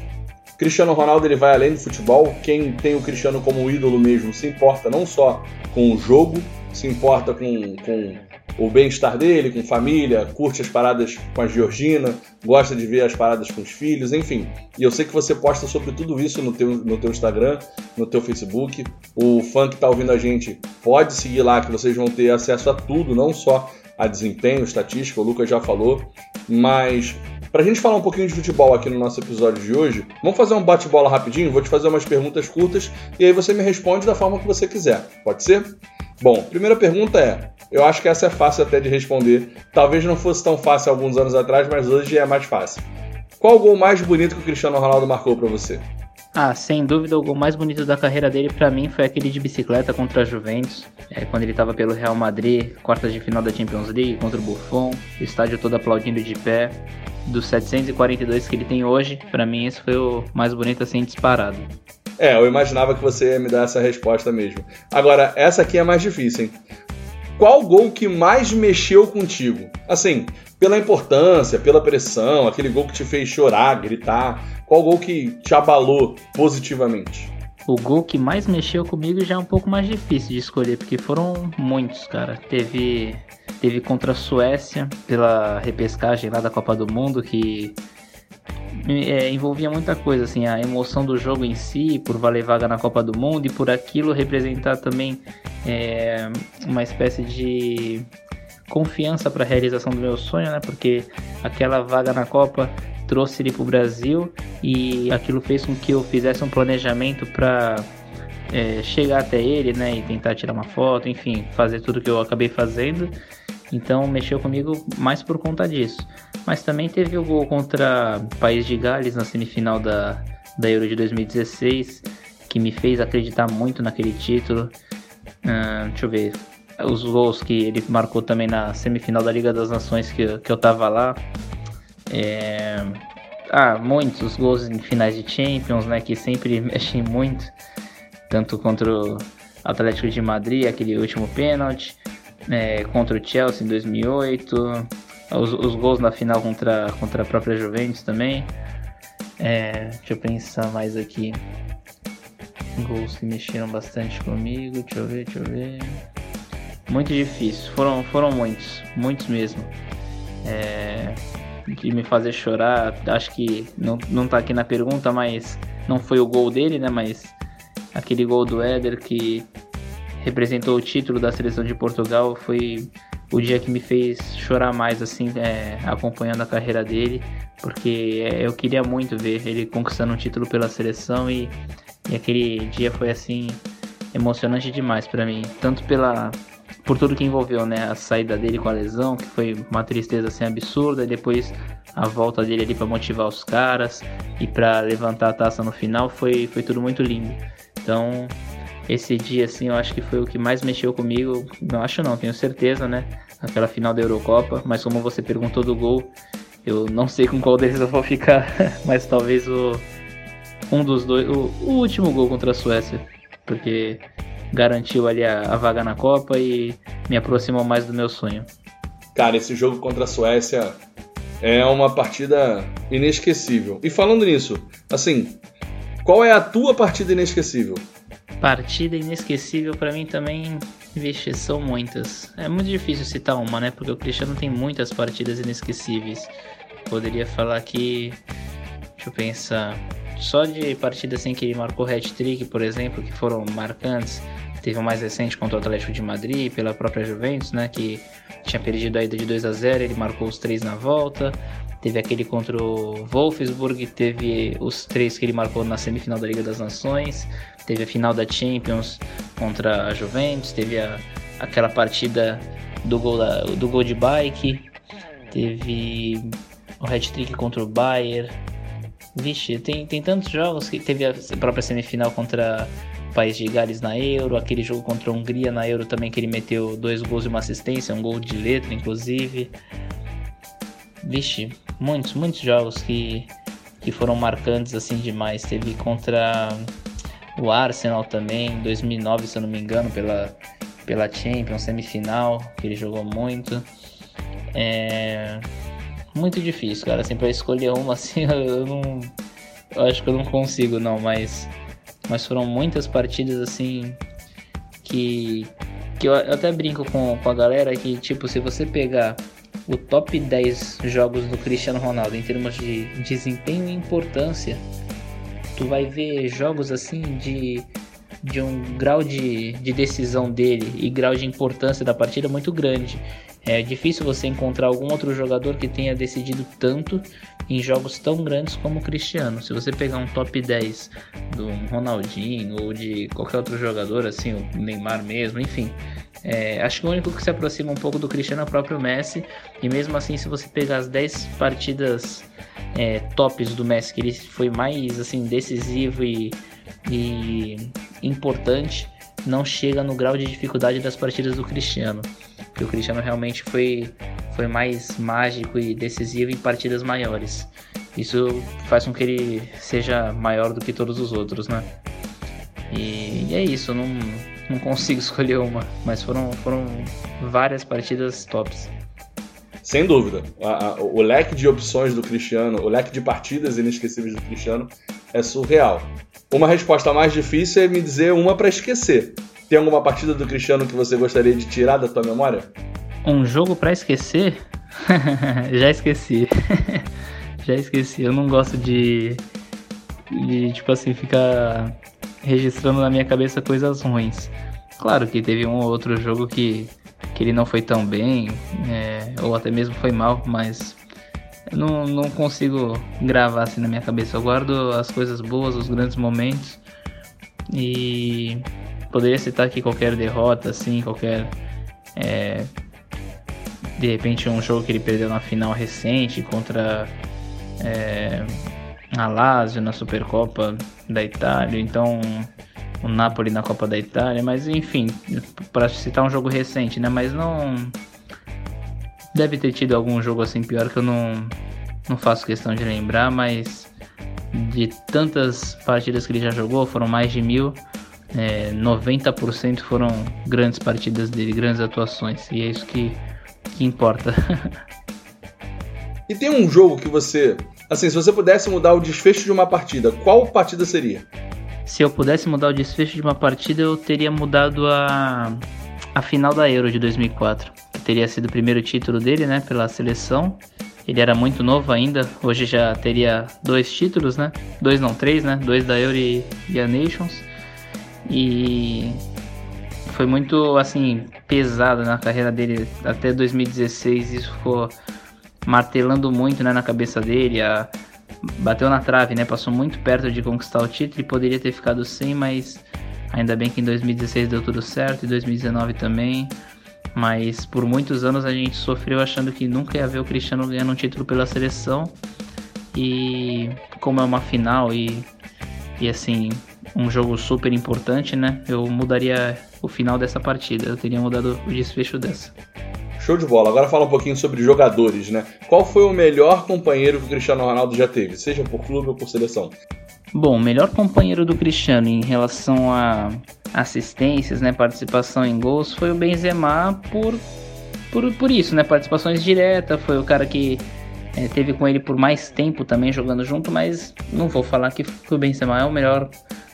Cristiano Ronaldo ele vai além do futebol. Quem tem o Cristiano como ídolo mesmo se importa não só com o jogo, se importa com, com o bem-estar dele, com família, curte as paradas com a Georgina, gosta de ver as paradas com os filhos, enfim. E eu sei que você posta sobre tudo isso no teu, no teu Instagram, no teu Facebook. O fã que está ouvindo a gente pode seguir lá que vocês vão ter acesso a tudo, não só a desempenho, estatística, o Lucas já falou, mas para a gente falar um pouquinho de futebol aqui no nosso episódio de hoje, vamos fazer um bate-bola rapidinho? Vou te fazer umas perguntas curtas e aí você me responde da forma que você quiser. Pode ser? Bom, primeira pergunta é: eu acho que essa é fácil até de responder. Talvez não fosse tão fácil alguns anos atrás, mas hoje é mais fácil. Qual o gol mais bonito que o Cristiano Ronaldo marcou para você? Ah, sem dúvida, o gol mais bonito da carreira dele para mim foi aquele de bicicleta contra a Juventus, é, quando ele estava pelo Real Madrid, quartas de final da Champions League contra o Buffon, o estádio todo aplaudindo de pé. Dos 742 que ele tem hoje, para mim esse foi o mais bonito assim disparado. É, eu imaginava que você ia me dar essa resposta mesmo. Agora, essa aqui é mais difícil, hein? Qual gol que mais mexeu contigo? Assim, pela importância, pela pressão, aquele gol que te fez chorar, gritar, qual gol que te abalou positivamente? O gol que mais mexeu comigo já é um pouco mais difícil de escolher, porque foram muitos, cara. Teve teve contra a Suécia pela repescagem lá da Copa do Mundo que é, envolvia muita coisa, assim, a emoção do jogo em si, por valer vaga na Copa do Mundo e por aquilo representar também é, uma espécie de confiança para a realização do meu sonho, né? Porque aquela vaga na Copa trouxe ele para o Brasil e aquilo fez com que eu fizesse um planejamento para é, chegar até ele, né? E tentar tirar uma foto, enfim, fazer tudo que eu acabei fazendo. Então mexeu comigo mais por conta disso. Mas também teve o gol contra País de Gales na semifinal da, da Euro de 2016, que me fez acreditar muito naquele título. Uh, deixa eu ver. Os gols que ele marcou também na semifinal da Liga das Nações que, que eu tava lá. É... Ah, muitos gols em finais de Champions, né? Que sempre mexem muito. Tanto contra o Atlético de Madrid, aquele último pênalti é, contra o Chelsea em 2008, os, os, gols na final contra, contra a própria Juventus também. É, deixa eu pensar mais aqui. Gols que mexeram bastante comigo. Deixa eu ver, deixa eu ver. Muito difícil. Foram, foram muitos, muitos mesmo. É, de me fazer chorar. Acho que não, não tá aqui na pergunta, mas não foi o gol dele, né? Mas aquele gol do Éder que representou o título da seleção de Portugal foi o dia que me fez chorar mais assim é, acompanhando a carreira dele porque é, eu queria muito ver ele conquistando um título pela seleção e, e aquele dia foi assim emocionante demais para mim tanto pela por tudo que envolveu né a saída dele com a lesão que foi uma tristeza assim absurda e depois a volta dele ali para motivar os caras e para levantar a taça no final foi foi tudo muito lindo. Então esse dia, assim, eu acho que foi o que mais mexeu comigo. Não acho não, tenho certeza, né? Aquela final da Eurocopa. Mas como você perguntou do gol, eu não sei com qual deles eu vou ficar. mas talvez o um dos dois, o, o, último gol contra a Suécia, porque garantiu ali a, a vaga na Copa e me aproximou mais do meu sonho. Cara, esse jogo contra a Suécia é uma partida inesquecível. E falando nisso, assim, qual é a tua partida inesquecível? Partida inesquecível para mim também, vixe, são muitas. É muito difícil citar uma, né? Porque o Cristiano tem muitas partidas inesquecíveis. Poderia falar que. Deixa eu pensar. Só de partidas assim que ele marcou hat-trick, por exemplo, que foram marcantes. Teve o mais recente contra o Atlético de Madrid, pela própria Juventus, né? Que tinha perdido a ida de 2 a 0 ele marcou os três na volta. Teve aquele contra o Wolfsburg, teve os três que ele marcou na semifinal da Liga das Nações, teve a final da Champions contra a Juventus, teve a, aquela partida do gol, da, do gol de bike, teve o hat-trick contra o Bayern. Vixe, tem, tem tantos jogos que teve a própria semifinal contra o País de Gales na Euro, aquele jogo contra a Hungria na Euro também que ele meteu dois gols e uma assistência, um gol de letra inclusive. Vixe, muitos, muitos jogos que, que foram marcantes assim demais. Teve contra o Arsenal também, em 2009, se eu não me engano, pela, pela Champions, semifinal, que ele jogou muito. É muito difícil, cara. Assim, pra escolher uma assim, eu não. Eu acho que eu não consigo, não, mas. Mas foram muitas partidas assim que. Que eu até brinco com, com a galera que, tipo, se você pegar o top 10 jogos do Cristiano Ronaldo em termos de desempenho e importância, tu vai ver jogos assim de, de um grau de, de decisão dele e grau de importância da partida muito grande. É difícil você encontrar algum outro jogador que tenha decidido tanto em jogos tão grandes como o Cristiano. Se você pegar um top 10 do Ronaldinho ou de qualquer outro jogador, assim, o Neymar mesmo, enfim, é, acho que o único que se aproxima um pouco do Cristiano é o próprio Messi. E mesmo assim, se você pegar as 10 partidas é, tops do Messi, que ele foi mais assim decisivo e, e importante, não chega no grau de dificuldade das partidas do Cristiano. Porque o Cristiano realmente foi, foi mais mágico e decisivo em partidas maiores. Isso faz com que ele seja maior do que todos os outros, né? E, e é isso, não não consigo escolher uma, mas foram, foram várias partidas tops. Sem dúvida. A, a, o leque de opções do Cristiano, o leque de partidas inesquecíveis do Cristiano é surreal. Uma resposta mais difícil é me dizer uma para esquecer. Tem alguma partida do Cristiano que você gostaria de tirar da tua memória? Um jogo para esquecer? Já esqueci. Já esqueci. Eu não gosto de. de, tipo assim, ficar registrando na minha cabeça coisas ruins. Claro que teve um ou outro jogo que, que ele não foi tão bem, é, ou até mesmo foi mal, mas eu não, não consigo gravar assim na minha cabeça. Eu guardo as coisas boas, os grandes momentos e poderia citar aqui qualquer derrota, assim, qualquer. É, de repente um jogo que ele perdeu na final recente contra é, a Lazio na Supercopa da Itália, então o Napoli na Copa da Itália, mas enfim, para citar um jogo recente, né? Mas não deve ter tido algum jogo assim pior que eu não não faço questão de lembrar, mas de tantas partidas que ele já jogou, foram mais de mil, é, 90% foram grandes partidas dele, grandes atuações, e é isso que, que importa. e tem um jogo que você, assim, se você pudesse mudar o desfecho de uma partida, qual partida seria? Se eu pudesse mudar o desfecho de uma partida, eu teria mudado a, a final da Euro de 2004, que teria sido o primeiro título dele, né, pela seleção. Ele era muito novo ainda, hoje já teria dois títulos, né? Dois não, três, né? Dois da Euro e, e a Nations. E foi muito, assim, pesado na carreira dele até 2016. Isso ficou martelando muito né, na cabeça dele. A, bateu na trave, né? Passou muito perto de conquistar o título e poderia ter ficado sem, mas ainda bem que em 2016 deu tudo certo, e 2019 também mas por muitos anos a gente sofreu achando que nunca ia ver o Cristiano ganhando um título pela seleção. E como é uma final e, e assim, um jogo super importante, né? Eu mudaria o final dessa partida, eu teria mudado o desfecho dessa. Show de bola. Agora fala um pouquinho sobre jogadores, né? Qual foi o melhor companheiro que o Cristiano Ronaldo já teve, seja por clube ou por seleção? Bom, o melhor companheiro do Cristiano em relação a assistências, né, participação em gols, foi o Benzema por, por, por isso, né, participações diretas, foi o cara que é, teve com ele por mais tempo também jogando junto, mas não vou falar que, que o Benzema é o melhor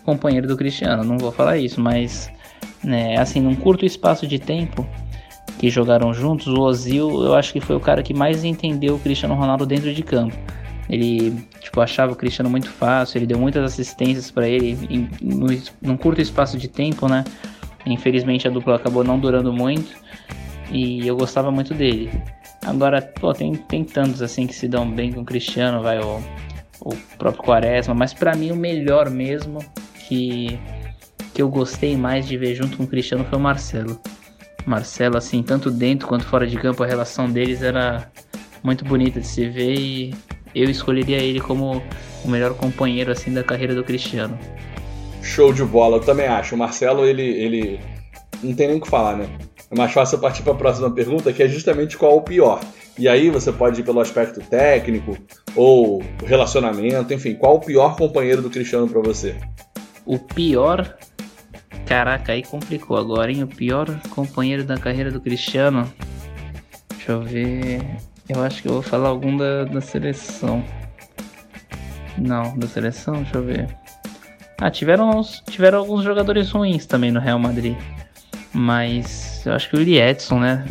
companheiro do Cristiano, não vou falar isso, mas né, assim, num curto espaço de tempo que jogaram juntos, o Ozil eu acho que foi o cara que mais entendeu o Cristiano Ronaldo dentro de campo. Ele tipo, achava o Cristiano muito fácil, ele deu muitas assistências para ele em, em, num curto espaço de tempo, né? Infelizmente a dupla acabou não durando muito e eu gostava muito dele. Agora, pô, tem, tem tantos assim que se dão bem com o Cristiano, vai o, o próprio Quaresma, mas para mim o melhor mesmo que, que eu gostei mais de ver junto com o Cristiano foi o Marcelo. Marcelo, assim, tanto dentro quanto fora de campo, a relação deles era muito bonita de se ver e eu escolheria ele como o melhor companheiro assim da carreira do Cristiano. Show de bola, eu também acho. O Marcelo, ele, ele não tem nem o que falar, né? É mais fácil partir para a próxima pergunta, que é justamente qual o pior. E aí você pode ir pelo aspecto técnico ou relacionamento, enfim, qual o pior companheiro do Cristiano para você? O pior Caraca, aí complicou agora, hein? O pior companheiro da carreira do Cristiano. Deixa eu ver. Eu acho que eu vou falar algum da, da seleção. Não, da seleção, deixa eu ver. Ah, tiveram, uns, tiveram alguns jogadores ruins também no Real Madrid. Mas eu acho que o Edson, né?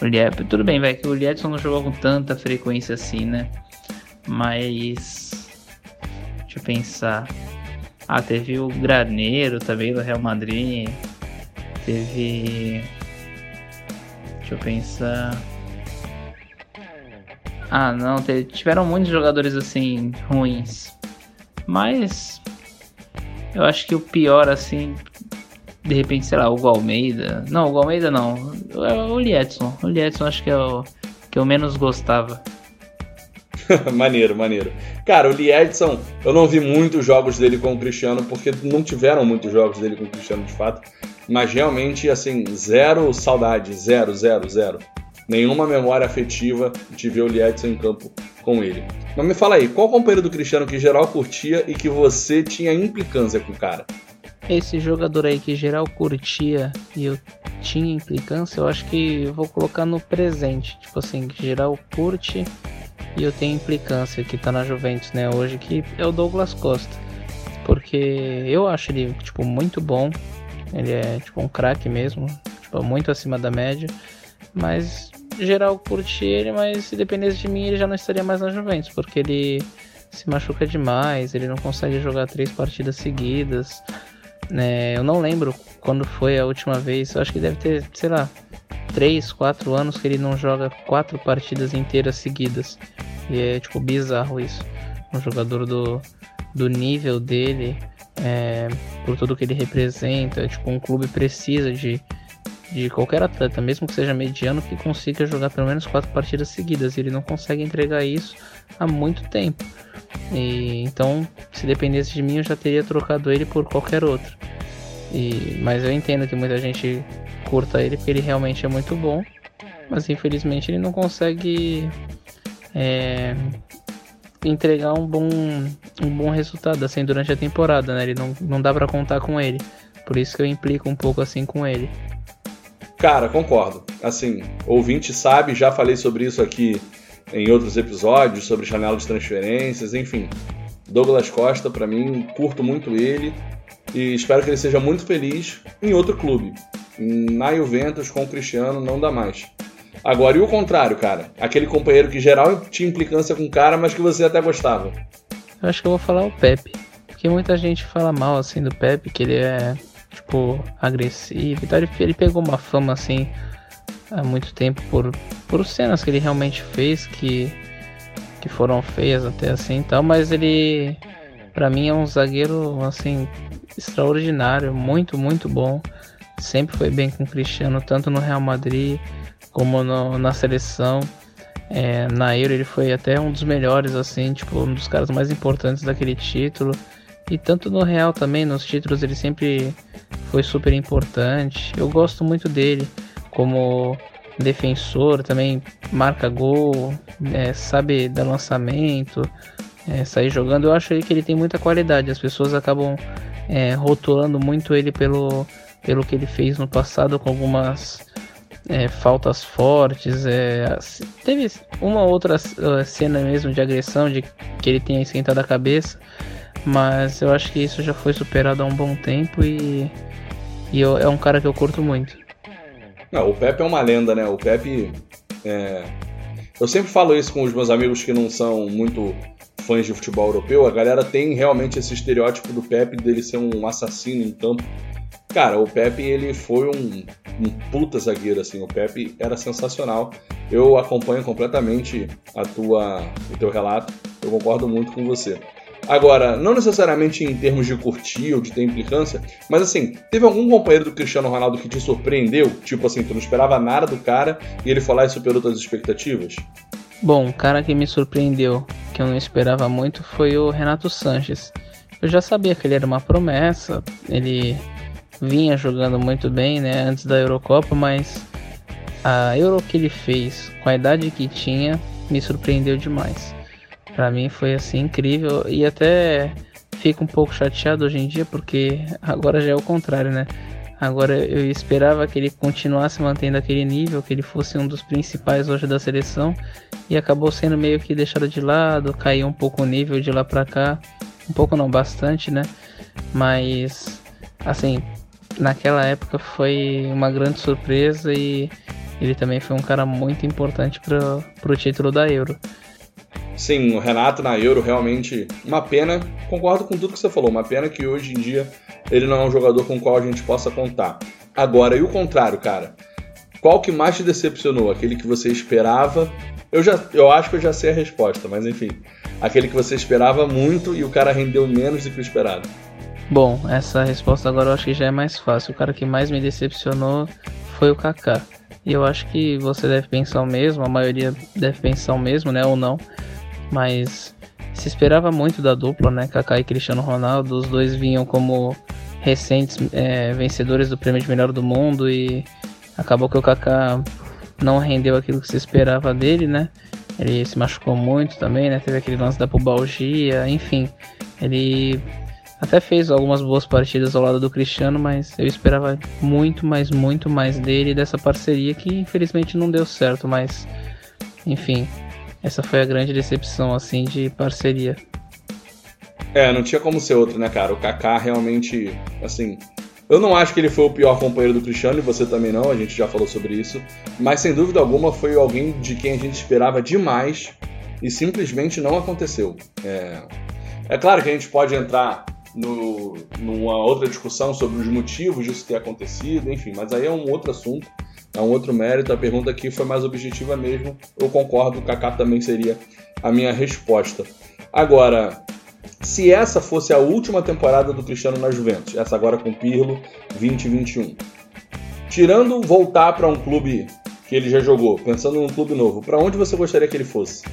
O Lietson, tudo bem, vai que o Edson não jogou com tanta frequência assim, né? Mas. Deixa eu pensar. Ah, teve o Graneiro também do Real Madrid. Teve. Deixa eu pensar. Ah, não, tiveram muitos jogadores assim ruins. Mas eu acho que o pior assim, de repente, sei lá, o Almeida. Não, o Almeida não. É o Liedson. O Liedson acho que é o que eu menos gostava. maneiro, maneiro. Cara, o Liedson, eu não vi muitos jogos dele com o Cristiano, porque não tiveram muitos jogos dele com o Cristiano de fato. Mas realmente, assim, zero saudade, zero, zero, zero nenhuma memória afetiva de ver o Liedson em campo com ele. Mas me fala aí, qual companheiro do Cristiano que geral curtia e que você tinha implicância com o cara? Esse jogador aí que geral curtia e eu tinha implicância, eu acho que vou colocar no presente. Tipo assim, que geral curte e eu tenho implicância que tá na Juventus, né, hoje, que é o Douglas Costa. Porque eu acho ele, tipo, muito bom. Ele é, tipo, um craque mesmo. Tipo, muito acima da média. Mas geral curti ele, mas se dependesse de mim ele já não estaria mais na Juventus, porque ele se machuca demais, ele não consegue jogar três partidas seguidas. É, eu não lembro quando foi a última vez, acho que deve ter, sei lá, 3, 4 anos que ele não joga quatro partidas inteiras seguidas. E é tipo bizarro isso. Um jogador do, do nível dele, é, por tudo que ele representa, tipo, um clube precisa de, de qualquer atleta, mesmo que seja mediano, que consiga jogar pelo menos quatro partidas seguidas. Ele não consegue entregar isso há muito tempo. E, então, se dependesse de mim, eu já teria trocado ele por qualquer outro. E, mas eu entendo que muita gente curta ele porque ele realmente é muito bom. Mas infelizmente ele não consegue é, entregar um bom, um bom resultado assim durante a temporada, né? Ele não, não dá para contar com ele. Por isso que eu implico um pouco assim com ele. Cara, concordo. Assim, ouvinte sabe, já falei sobre isso aqui em outros episódios, sobre janela de transferências, enfim. Douglas Costa, para mim, curto muito ele e espero que ele seja muito feliz em outro clube. Na Juventus com o Cristiano não dá mais. Agora, e o contrário, cara? Aquele companheiro que geral tinha implicância com o cara, mas que você até gostava. Eu acho que eu vou falar o Pepe. Porque muita gente fala mal assim do Pepe, que ele é, tipo, agressivo. Ele pegou uma fama assim há muito tempo por, por cenas que ele realmente fez que, que foram feias até assim e tal, mas ele para mim é um zagueiro assim extraordinário, muito, muito bom. Sempre foi bem com o Cristiano, tanto no Real Madrid como no, na seleção. É, na Euro ele foi até um dos melhores, assim, tipo, um dos caras mais importantes daquele título. E tanto no Real também, nos títulos ele sempre foi super importante. Eu gosto muito dele como defensor, também marca gol, é, sabe dar lançamento, é, sair jogando. Eu acho que ele tem muita qualidade. As pessoas acabam é, rotulando muito ele pelo, pelo que ele fez no passado com algumas é, faltas fortes. É, teve uma outra uh, cena mesmo de agressão, de que ele tenha esquentado a cabeça, mas eu acho que isso já foi superado há um bom tempo e, e eu, é um cara que eu curto muito. Não, o Pepe é uma lenda, né? O Pepe. É... Eu sempre falo isso com os meus amigos que não são muito fãs de futebol europeu, a galera tem realmente esse estereótipo do Pepe dele ser um assassino em campo. Cara, o Pepe ele foi um, um puta zagueiro assim, o Pepe era sensacional. Eu acompanho completamente a tua, o teu relato, eu concordo muito com você. Agora, não necessariamente em termos de curtir ou de ter implicância, mas assim, teve algum companheiro do Cristiano Ronaldo que te surpreendeu? Tipo assim, tu não esperava nada do cara e ele lá e superou tuas expectativas? Bom, o cara que me surpreendeu, que eu não esperava muito, foi o Renato Sanches. Eu já sabia que ele era uma promessa, ele vinha jogando muito bem, né, antes da Eurocopa, mas a Euro que ele fez, com a idade que tinha, me surpreendeu demais. Para mim foi assim incrível e até fico um pouco chateado hoje em dia porque agora já é o contrário, né? Agora eu esperava que ele continuasse mantendo aquele nível, que ele fosse um dos principais hoje da seleção e acabou sendo meio que deixado de lado, caiu um pouco o nível de lá para cá, um pouco não bastante, né? Mas assim, naquela época foi uma grande surpresa e ele também foi um cara muito importante para o título da Euro. Sim, o Renato na Euro realmente uma pena. Concordo com tudo que você falou, uma pena que hoje em dia ele não é um jogador com o qual a gente possa contar. Agora, e o contrário, cara? Qual que mais te decepcionou? Aquele que você esperava? Eu já, eu acho que eu já sei a resposta, mas enfim, aquele que você esperava muito e o cara rendeu menos do que o esperado. Bom, essa resposta agora eu acho que já é mais fácil. O cara que mais me decepcionou foi o Kaká. E eu acho que você deve pensar o mesmo, a maioria deve pensar o mesmo, né, ou não. Mas se esperava muito da dupla, né? Kaká e Cristiano Ronaldo, os dois vinham como recentes é, vencedores do prêmio de melhor do mundo e acabou que o Kaká não rendeu aquilo que se esperava dele, né? Ele se machucou muito também, né? Teve aquele lance da pubalgia, enfim. Ele até fez algumas boas partidas ao lado do Cristiano, mas eu esperava muito, mais, muito mais dele dessa parceria que infelizmente não deu certo, mas enfim, essa foi a grande decepção assim de parceria. É, não tinha como ser outro, né, cara? O Kaká realmente, assim, Eu não acho que ele foi o pior companheiro do Cristiano, e você também não, a gente já falou sobre isso. Mas sem dúvida alguma foi alguém de quem a gente esperava demais e simplesmente não aconteceu. É, é claro que a gente pode entrar no, numa outra discussão sobre os motivos disso ter acontecido, enfim, mas aí é um outro assunto, é um outro mérito. A pergunta aqui foi mais objetiva mesmo. Eu concordo, o Kaká também seria a minha resposta. Agora, se essa fosse a última temporada do Cristiano na Juventus, essa agora com Pirlo 2021, tirando voltar para um clube que ele já jogou, pensando num clube novo, para onde você gostaria que ele fosse?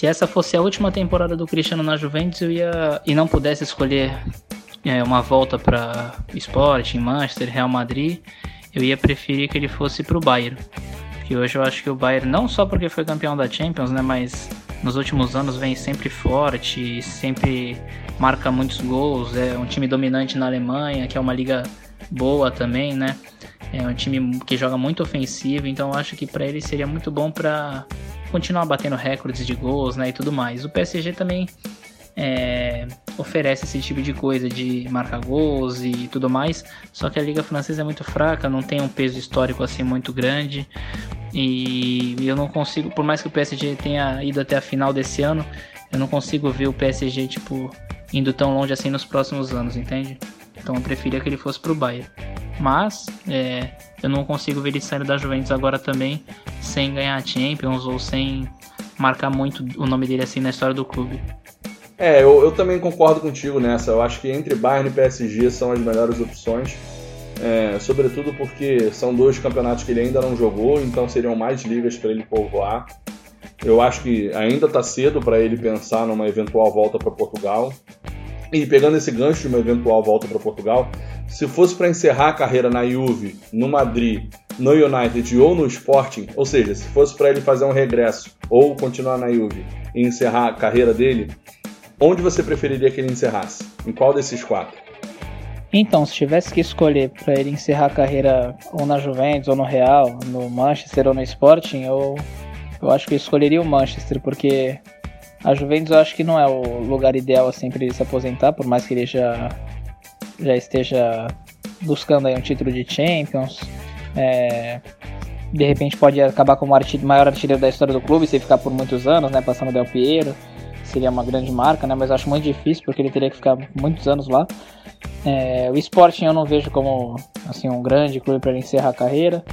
Se essa fosse a última temporada do Cristiano na Juventus, eu ia e não pudesse escolher é, uma volta para Sporting, Manchester, Real Madrid, eu ia preferir que ele fosse para o Bayern. Que hoje eu acho que o Bayern não só porque foi campeão da Champions, né, mas nos últimos anos vem sempre forte, sempre marca muitos gols, é um time dominante na Alemanha, que é uma liga boa também, né? É um time que joga muito ofensivo, então acho que para ele seria muito bom para continuar batendo recordes de gols, né, e tudo mais. O PSG também é, oferece esse tipo de coisa de marcar gols e tudo mais. Só que a liga francesa é muito fraca, não tem um peso histórico assim muito grande. E eu não consigo, por mais que o PSG tenha ido até a final desse ano, eu não consigo ver o PSG tipo indo tão longe assim nos próximos anos, entende? Então eu preferia que ele fosse pro Bayern. Mas é, eu não consigo ver ele saindo da Juventus agora também sem ganhar a Champions ou sem marcar muito o nome dele assim na história do clube. É, eu, eu também concordo contigo nessa. Eu acho que entre Bayern e PSG são as melhores opções. É, sobretudo porque são dois campeonatos que ele ainda não jogou, então seriam mais ligas para ele povoar. Eu acho que ainda está cedo para ele pensar numa eventual volta para Portugal. E pegando esse gancho de uma eventual volta para Portugal, se fosse para encerrar a carreira na Juve, no Madrid, no United ou no Sporting, ou seja, se fosse para ele fazer um regresso ou continuar na Juve e encerrar a carreira dele, onde você preferiria que ele encerrasse? Em qual desses quatro? Então, se tivesse que escolher para ele encerrar a carreira ou na Juventus, ou no Real, no Manchester ou no Sporting, eu, eu acho que eu escolheria o Manchester, porque a Juventus eu acho que não é o lugar ideal assim para ele se aposentar, por mais que ele já, já esteja buscando aí um título de Champions. É, de repente pode acabar como o maior artilheiro da história do clube se ficar por muitos anos, né, passando Del Piero. Seria uma grande marca, né, mas acho muito difícil porque ele teria que ficar muitos anos lá. É, o Sporting eu não vejo como assim um grande clube para ele encerrar a carreira.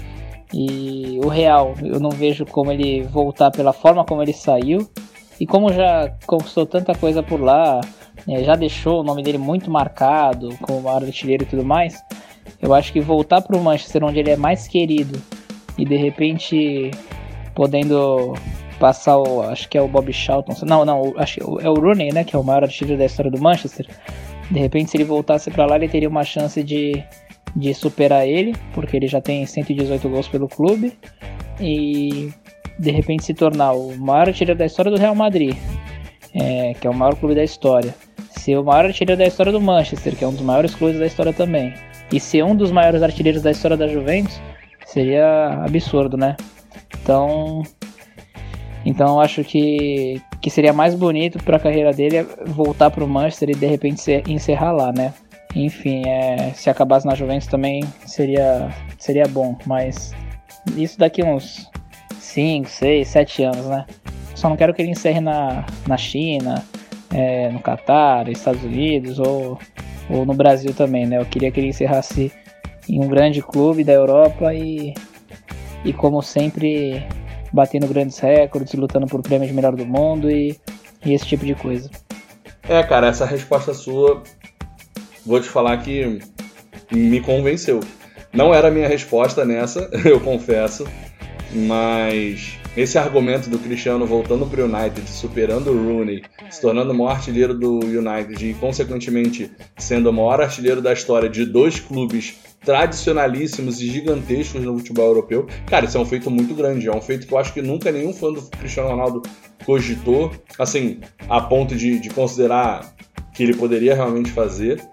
E o Real eu não vejo como ele voltar pela forma como ele saiu. E como já conquistou tanta coisa por lá, é, já deixou o nome dele muito marcado como artilheiro e tudo mais, eu acho que voltar para o Manchester, onde ele é mais querido, e de repente podendo passar o. Acho que é o Bob Charlton. Não, não, acho que é o Rooney, né? Que é o maior artilheiro da história do Manchester. De repente, se ele voltasse para lá, ele teria uma chance de, de superar ele, porque ele já tem 118 gols pelo clube. E de repente se tornar o maior artilheiro da história do Real Madrid, é, que é o maior clube da história. Ser o maior artilheiro da história do Manchester, que é um dos maiores clubes da história também. E ser um dos maiores artilheiros da história da Juventus seria absurdo, né? Então, então acho que, que seria mais bonito para a carreira dele voltar para o Manchester e de repente encerrar lá, né? Enfim, é, se acabasse na Juventus também seria, seria bom, mas isso daqui uns 5, 6, 7 anos, né? Só não quero que ele encerre na, na China, é, no Catar, Estados Unidos ou, ou no Brasil também, né? Eu queria que ele encerrasse em um grande clube da Europa e, e como sempre batendo grandes recordes, lutando por prêmio de melhor do mundo e, e esse tipo de coisa. É, cara, essa resposta sua, vou te falar que me convenceu. Não era a minha resposta nessa, eu confesso, mas esse argumento do Cristiano voltando para o United, superando o Rooney, se tornando o maior artilheiro do United e, consequentemente, sendo o maior artilheiro da história de dois clubes tradicionalíssimos e gigantescos no futebol europeu. Cara, isso é um feito muito grande. É um feito que eu acho que nunca nenhum fã do Cristiano Ronaldo cogitou, assim, a ponto de, de considerar que ele poderia realmente fazer.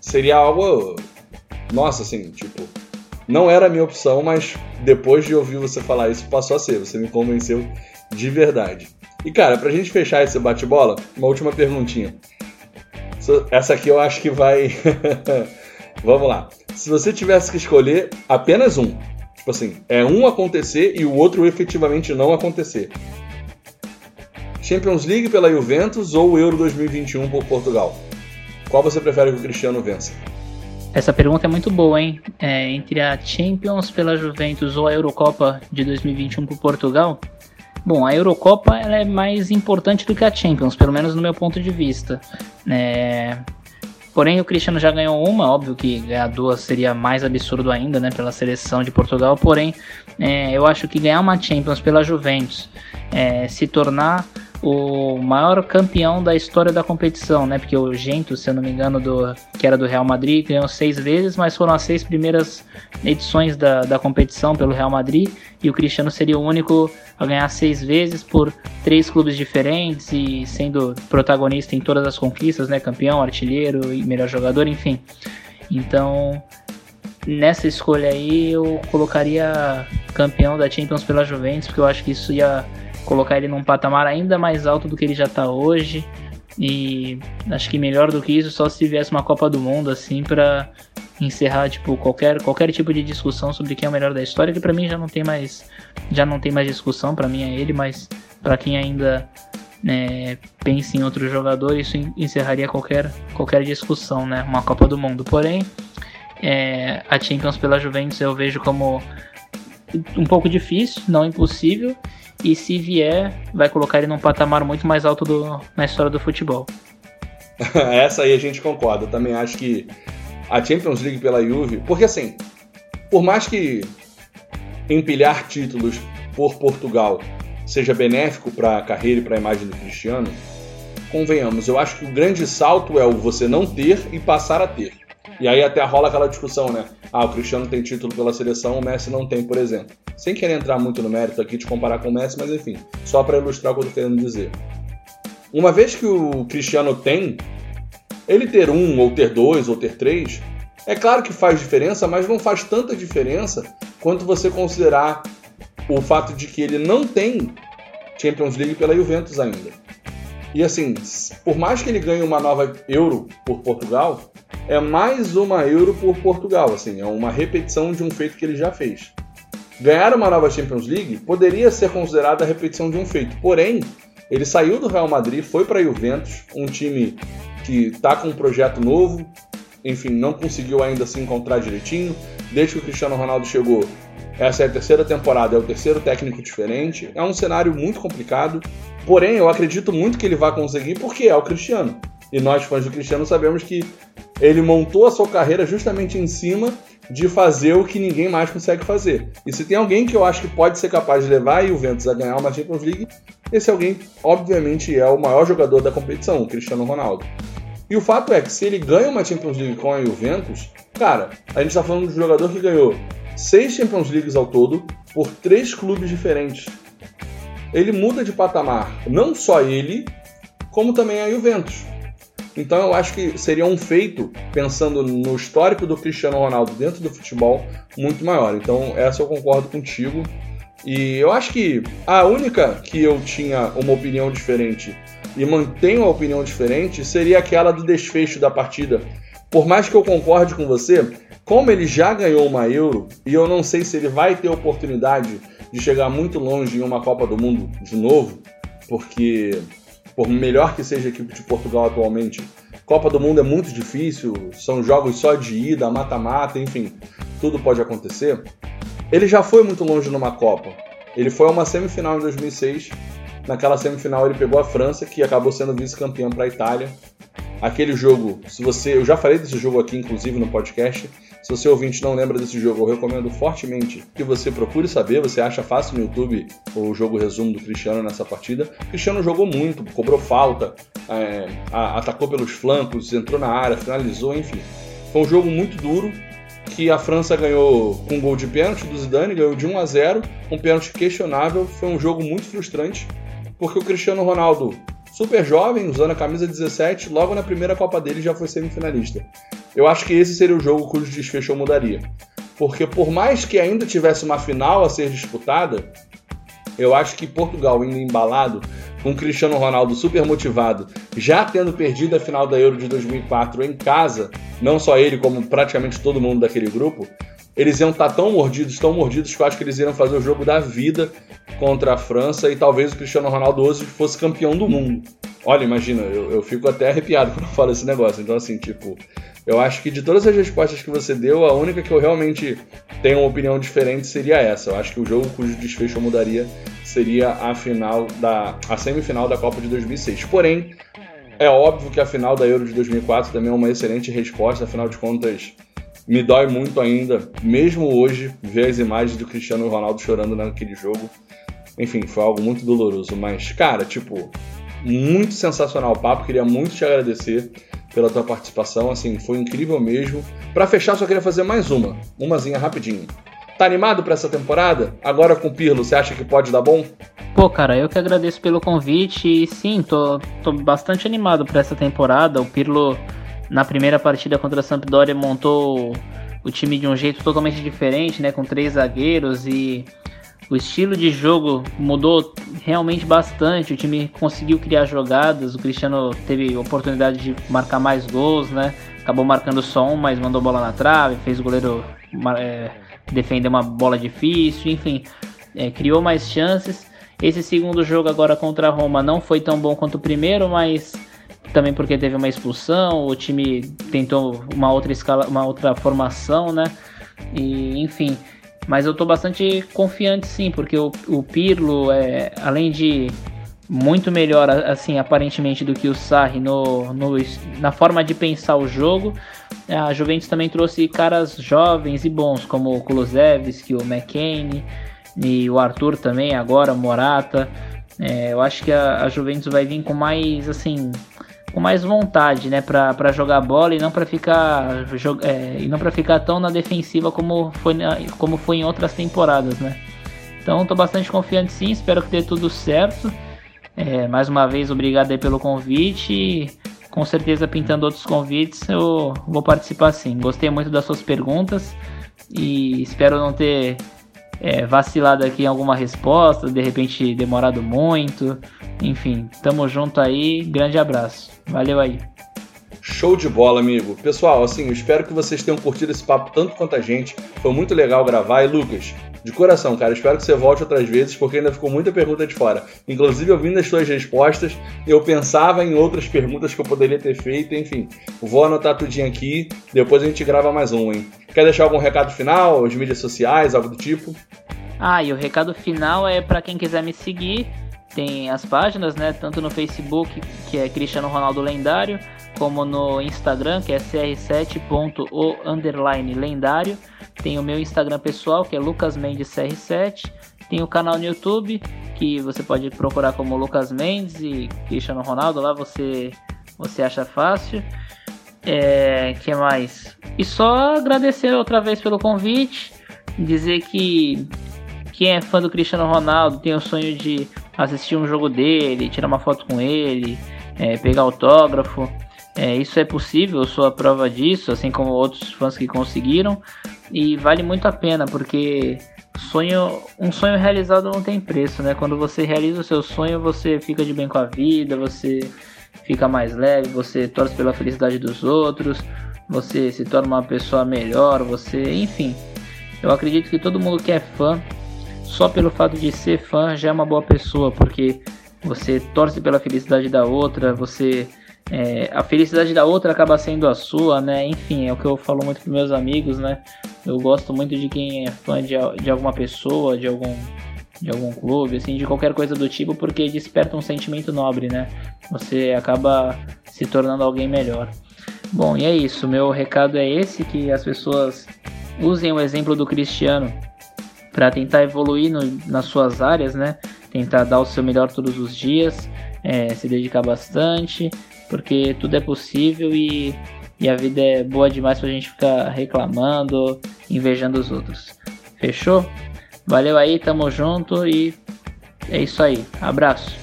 Seria algo. Nossa, assim, tipo. Não era a minha opção, mas depois de ouvir você falar isso, passou a ser. Você me convenceu de verdade. E cara, pra gente fechar esse bate-bola, uma última perguntinha. Essa aqui eu acho que vai. Vamos lá. Se você tivesse que escolher apenas um, tipo assim, é um acontecer e o outro efetivamente não acontecer. Champions League pela Juventus ou Euro 2021 por Portugal? Qual você prefere que o Cristiano vença? Essa pergunta é muito boa, hein? É, entre a Champions pela Juventus ou a Eurocopa de 2021 por Portugal? Bom, a Eurocopa ela é mais importante do que a Champions, pelo menos no meu ponto de vista. É... Porém, o Cristiano já ganhou uma, óbvio que ganhar duas seria mais absurdo ainda, né, pela seleção de Portugal. Porém, é, eu acho que ganhar uma Champions pela Juventus, é, se tornar o maior campeão da história da competição, né? Porque o Gento, se eu não me engano, do, que era do Real Madrid, ganhou seis vezes, mas foram as seis primeiras edições da, da competição pelo Real Madrid e o Cristiano seria o único a ganhar seis vezes por três clubes diferentes e sendo protagonista em todas as conquistas, né? Campeão, artilheiro e melhor jogador, enfim. Então, nessa escolha aí, eu colocaria campeão da Champions pela Juventus, porque eu acho que isso ia colocar ele num patamar ainda mais alto do que ele já está hoje. E acho que melhor do que isso só se tivesse uma Copa do Mundo assim para encerrar tipo qualquer qualquer tipo de discussão sobre quem é o melhor da história, que para mim já não tem mais já não tem mais discussão, para mim é ele, mas para quem ainda né, pensa em outro jogador, isso encerraria qualquer qualquer discussão, né? Uma Copa do Mundo. Porém, é, a Champions pela Juventus eu vejo como um pouco difícil, não impossível, e se vier, vai colocar ele num patamar muito mais alto do, na história do futebol. Essa aí a gente concorda. Também acho que a Champions League pela Juve, porque assim, por mais que empilhar títulos por Portugal seja benéfico para a carreira e para a imagem do Cristiano, convenhamos, eu acho que o grande salto é o você não ter e passar a ter. E aí até rola aquela discussão, né? Ah, o Cristiano tem título pela seleção, o Messi não tem, por exemplo. Sem querer entrar muito no mérito aqui de comparar com o Messi, mas enfim, só para ilustrar o que eu tô querendo dizer. Uma vez que o Cristiano tem, ele ter um, ou ter dois, ou ter três, é claro que faz diferença, mas não faz tanta diferença quanto você considerar o fato de que ele não tem Champions League pela Juventus ainda. E assim, por mais que ele ganhe uma nova Euro por Portugal, é mais uma Euro por Portugal, assim, é uma repetição de um feito que ele já fez. Ganhar uma nova Champions League poderia ser considerada a repetição de um feito, porém, ele saiu do Real Madrid, foi para Juventus, um time que está com um projeto novo, enfim, não conseguiu ainda se encontrar direitinho. Desde que o Cristiano Ronaldo chegou, essa é a terceira temporada, é o terceiro técnico diferente. É um cenário muito complicado, porém, eu acredito muito que ele vai conseguir porque é o Cristiano. E nós, fãs do Cristiano, sabemos que ele montou a sua carreira justamente em cima de fazer o que ninguém mais consegue fazer. E se tem alguém que eu acho que pode ser capaz de levar o Juventus a ganhar uma Champions League, esse alguém, obviamente, é o maior jogador da competição, o Cristiano Ronaldo. E o fato é que se ele ganha uma Champions League com a Juventus, cara, a gente está falando de um jogador que ganhou seis Champions Leagues ao todo por três clubes diferentes. Ele muda de patamar, não só ele, como também a Juventus. Então eu acho que seria um feito, pensando no histórico do Cristiano Ronaldo dentro do futebol, muito maior. Então essa eu concordo contigo. E eu acho que a única que eu tinha uma opinião diferente e mantenho uma opinião diferente seria aquela do desfecho da partida. Por mais que eu concorde com você, como ele já ganhou uma Euro e eu não sei se ele vai ter oportunidade de chegar muito longe em uma Copa do Mundo de novo, porque por melhor que seja a equipe de Portugal atualmente, Copa do Mundo é muito difícil, são jogos só de ida, mata-mata, enfim, tudo pode acontecer. Ele já foi muito longe numa Copa. Ele foi a uma semifinal em 2006. Naquela semifinal ele pegou a França, que acabou sendo vice-campeã para a Itália. Aquele jogo, se você, eu já falei desse jogo aqui inclusive no podcast, se você ouvinte não lembra desse jogo, eu recomendo fortemente que você procure saber. Você acha fácil no YouTube o jogo resumo do Cristiano nessa partida. O Cristiano jogou muito, cobrou falta, é, atacou pelos flancos, entrou na área, finalizou, enfim. Foi um jogo muito duro que a França ganhou com um gol de pênalti do Zidane, ganhou de 1 a 0, um pênalti questionável. Foi um jogo muito frustrante, porque o Cristiano Ronaldo super jovem, usando a camisa 17, logo na primeira Copa dele já foi semifinalista. Eu acho que esse seria o jogo cujo desfecho eu mudaria. Porque por mais que ainda tivesse uma final a ser disputada, eu acho que Portugal indo embalado com Cristiano Ronaldo super motivado, já tendo perdido a final da Euro de 2004 em casa, não só ele, como praticamente todo mundo daquele grupo, eles iam estar tá tão mordidos, tão mordidos, que eu acho que eles iriam fazer o jogo da vida contra a França e talvez o Cristiano Ronaldo hoje fosse campeão do mundo. Olha, imagina, eu, eu fico até arrepiado quando eu falo esse negócio. Então, assim, tipo, eu acho que de todas as respostas que você deu, a única que eu realmente tenho uma opinião diferente seria essa. Eu acho que o jogo cujo desfecho eu mudaria seria a final da a semifinal da Copa de 2006. Porém, é óbvio que a final da Euro de 2004 também é uma excelente resposta, afinal de contas, me dói muito ainda, mesmo hoje, ver as imagens do Cristiano Ronaldo chorando naquele jogo. Enfim, foi algo muito doloroso, mas cara, tipo, muito sensacional o papo, queria muito te agradecer pela tua participação, assim, foi incrível mesmo. Para fechar, só queria fazer mais uma, umazinha rapidinho. Tá animado para essa temporada? Agora com o Pirlo, você acha que pode dar bom? Pô, cara, eu que agradeço pelo convite e sim, tô, tô bastante animado para essa temporada. O Pirlo, na primeira partida contra a Sampdoria, montou o time de um jeito totalmente diferente, né? Com três zagueiros e o estilo de jogo mudou realmente bastante. O time conseguiu criar jogadas. O Cristiano teve oportunidade de marcar mais gols, né? Acabou marcando só um, mas mandou bola na trave, fez o goleiro é, defender uma bola difícil, enfim, é, criou mais chances. Esse segundo jogo agora contra a Roma não foi tão bom quanto o primeiro, mas também porque teve uma expulsão, o time tentou uma outra escala, uma outra formação, né? E enfim, mas eu estou bastante confiante sim, porque o, o Pirlo, é, além de muito melhor, assim, aparentemente, do que o Sarri no, no, na forma de pensar o jogo, a Juventus também trouxe caras jovens e bons, como o Kulusevski, o McKennie e o Arthur também, agora, Morata. É, eu acho que a, a Juventus vai vir com mais, assim, com mais vontade, né, para jogar bola e não para ficar é, e não para ficar tão na defensiva como foi como foi em outras temporadas, né? Então estou bastante confiante sim, espero que dê tudo certo. É, mais uma vez obrigado aí pelo convite. E, com certeza pintando outros convites eu vou participar sim. Gostei muito das suas perguntas e espero não ter é, vacilado aqui em alguma resposta, de repente demorado muito. Enfim, tamo junto aí, grande abraço. Valeu aí. Show de bola, amigo. Pessoal, assim, eu espero que vocês tenham curtido esse papo tanto quanto a gente. Foi muito legal gravar. E Lucas, de coração, cara, espero que você volte outras vezes, porque ainda ficou muita pergunta de fora. Inclusive, ouvindo as suas respostas, eu pensava em outras perguntas que eu poderia ter feito. Enfim, vou anotar tudinho aqui. Depois a gente grava mais um, hein? Quer deixar algum recado final? As mídias sociais, algo do tipo? Ah, e o recado final é para quem quiser me seguir tem as páginas, né? Tanto no Facebook, que é Cristiano Ronaldo Lendário, como no Instagram, que é cr7.o_lendário. Tem o meu Instagram pessoal, que é Lucas Mendes CR7. Tem o canal no YouTube, que você pode procurar como Lucas Mendes e Cristiano Ronaldo. Lá você, você acha fácil. É, que mais? E só agradecer outra vez pelo convite. Dizer que quem é fã do Cristiano Ronaldo tem o sonho de assistir um jogo dele, tirar uma foto com ele, é, pegar autógrafo. É, isso é possível, eu sou a prova disso, assim como outros fãs que conseguiram. E vale muito a pena, porque sonho, um sonho realizado não tem preço, né? Quando você realiza o seu sonho, você fica de bem com a vida, você fica mais leve, você torce pela felicidade dos outros, você se torna uma pessoa melhor, você, enfim. Eu acredito que todo mundo que é fã só pelo fato de ser fã já é uma boa pessoa, porque você torce pela felicidade da outra, você é, a felicidade da outra acaba sendo a sua, né? Enfim, é o que eu falo muito para meus amigos, né? Eu gosto muito de quem é fã de, de alguma pessoa, de algum de algum clube, assim, de qualquer coisa do tipo, porque desperta um sentimento nobre, né? Você acaba se tornando alguém melhor. Bom, e é isso. Meu recado é esse: que as pessoas usem o exemplo do Cristiano para tentar evoluir no, nas suas áreas, né? Tentar dar o seu melhor todos os dias, é, se dedicar bastante, porque tudo é possível e, e a vida é boa demais para a gente ficar reclamando, invejando os outros. Fechou? Valeu aí, tamo junto e é isso aí. Abraço.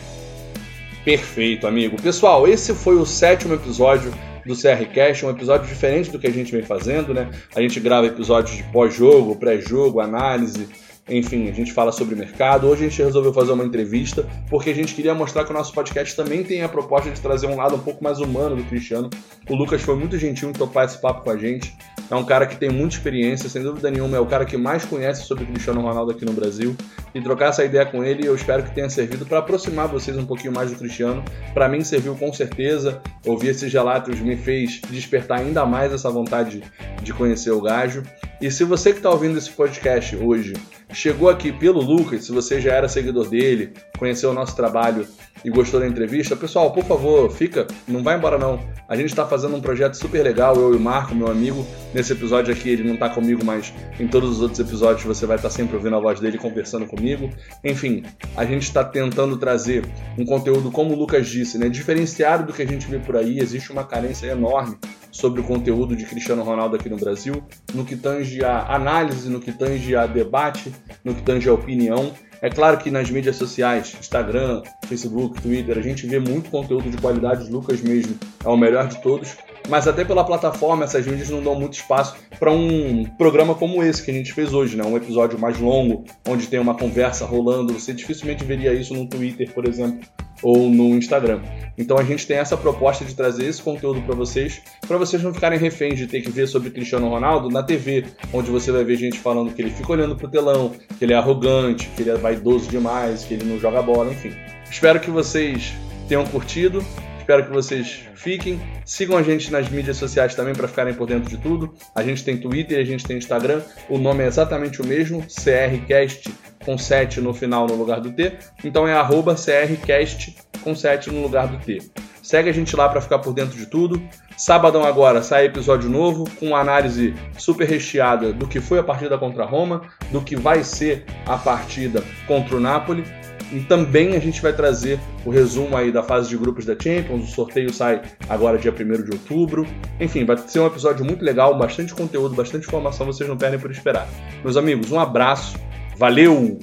Perfeito, amigo. Pessoal, esse foi o sétimo episódio do CRCast, um episódio diferente do que a gente vem fazendo, né? A gente grava episódios de pós-jogo, pré-jogo, análise, enfim, a gente fala sobre mercado. Hoje a gente resolveu fazer uma entrevista porque a gente queria mostrar que o nosso podcast também tem a proposta de trazer um lado um pouco mais humano do Cristiano. O Lucas foi muito gentil em topar esse papo com a gente. É um cara que tem muita experiência, sem dúvida nenhuma, é o cara que mais conhece sobre o Cristiano Ronaldo aqui no Brasil. E trocar essa ideia com ele, eu espero que tenha servido para aproximar vocês um pouquinho mais do Cristiano. Para mim serviu com certeza. Ouvir esses relatos me fez despertar ainda mais essa vontade de conhecer o Gajo. E se você que está ouvindo esse podcast hoje chegou aqui pelo Lucas, se você já era seguidor dele, conheceu o nosso trabalho e gostou da entrevista, pessoal, por favor, fica, não vai embora não. A gente está fazendo um projeto super legal, eu e o Marco, meu amigo. Nesse episódio aqui ele não está comigo, mas em todos os outros episódios você vai estar tá sempre ouvindo a voz dele conversando comigo. Enfim, a gente está tentando trazer um conteúdo, como o Lucas disse, né, diferenciado do que a gente vê por aí. Existe uma carência enorme sobre o conteúdo de Cristiano Ronaldo aqui no Brasil, no que tange a análise, no que tange a debate, no que tange a opinião. É claro que nas mídias sociais, Instagram, Facebook, Twitter, a gente vê muito conteúdo de qualidade. O Lucas mesmo é o melhor de todos. Mas até pela plataforma, essas mídias não dão muito espaço para um programa como esse que a gente fez hoje, né? Um episódio mais longo, onde tem uma conversa rolando. Você dificilmente veria isso no Twitter, por exemplo, ou no Instagram. Então a gente tem essa proposta de trazer esse conteúdo para vocês, para vocês não ficarem reféns de ter que ver sobre Cristiano Ronaldo na TV, onde você vai ver gente falando que ele fica olhando pro telão, que ele é arrogante, que ele é vaidoso demais, que ele não joga bola, enfim. Espero que vocês tenham curtido. Espero que vocês fiquem. Sigam a gente nas mídias sociais também para ficarem por dentro de tudo. A gente tem Twitter, a gente tem Instagram. O nome é exatamente o mesmo, CRCast com 7 no final no lugar do T. Então é arroba CRCast com 7 no lugar do T. Segue a gente lá para ficar por dentro de tudo. Sabadão agora sai episódio novo com uma análise super recheada do que foi a partida contra a Roma, do que vai ser a partida contra o Napoli. E também a gente vai trazer o resumo aí da fase de grupos da Champions. O sorteio sai agora dia 1 de outubro. Enfim, vai ser um episódio muito legal, bastante conteúdo, bastante informação, vocês não perdem por esperar. Meus amigos, um abraço Valeu!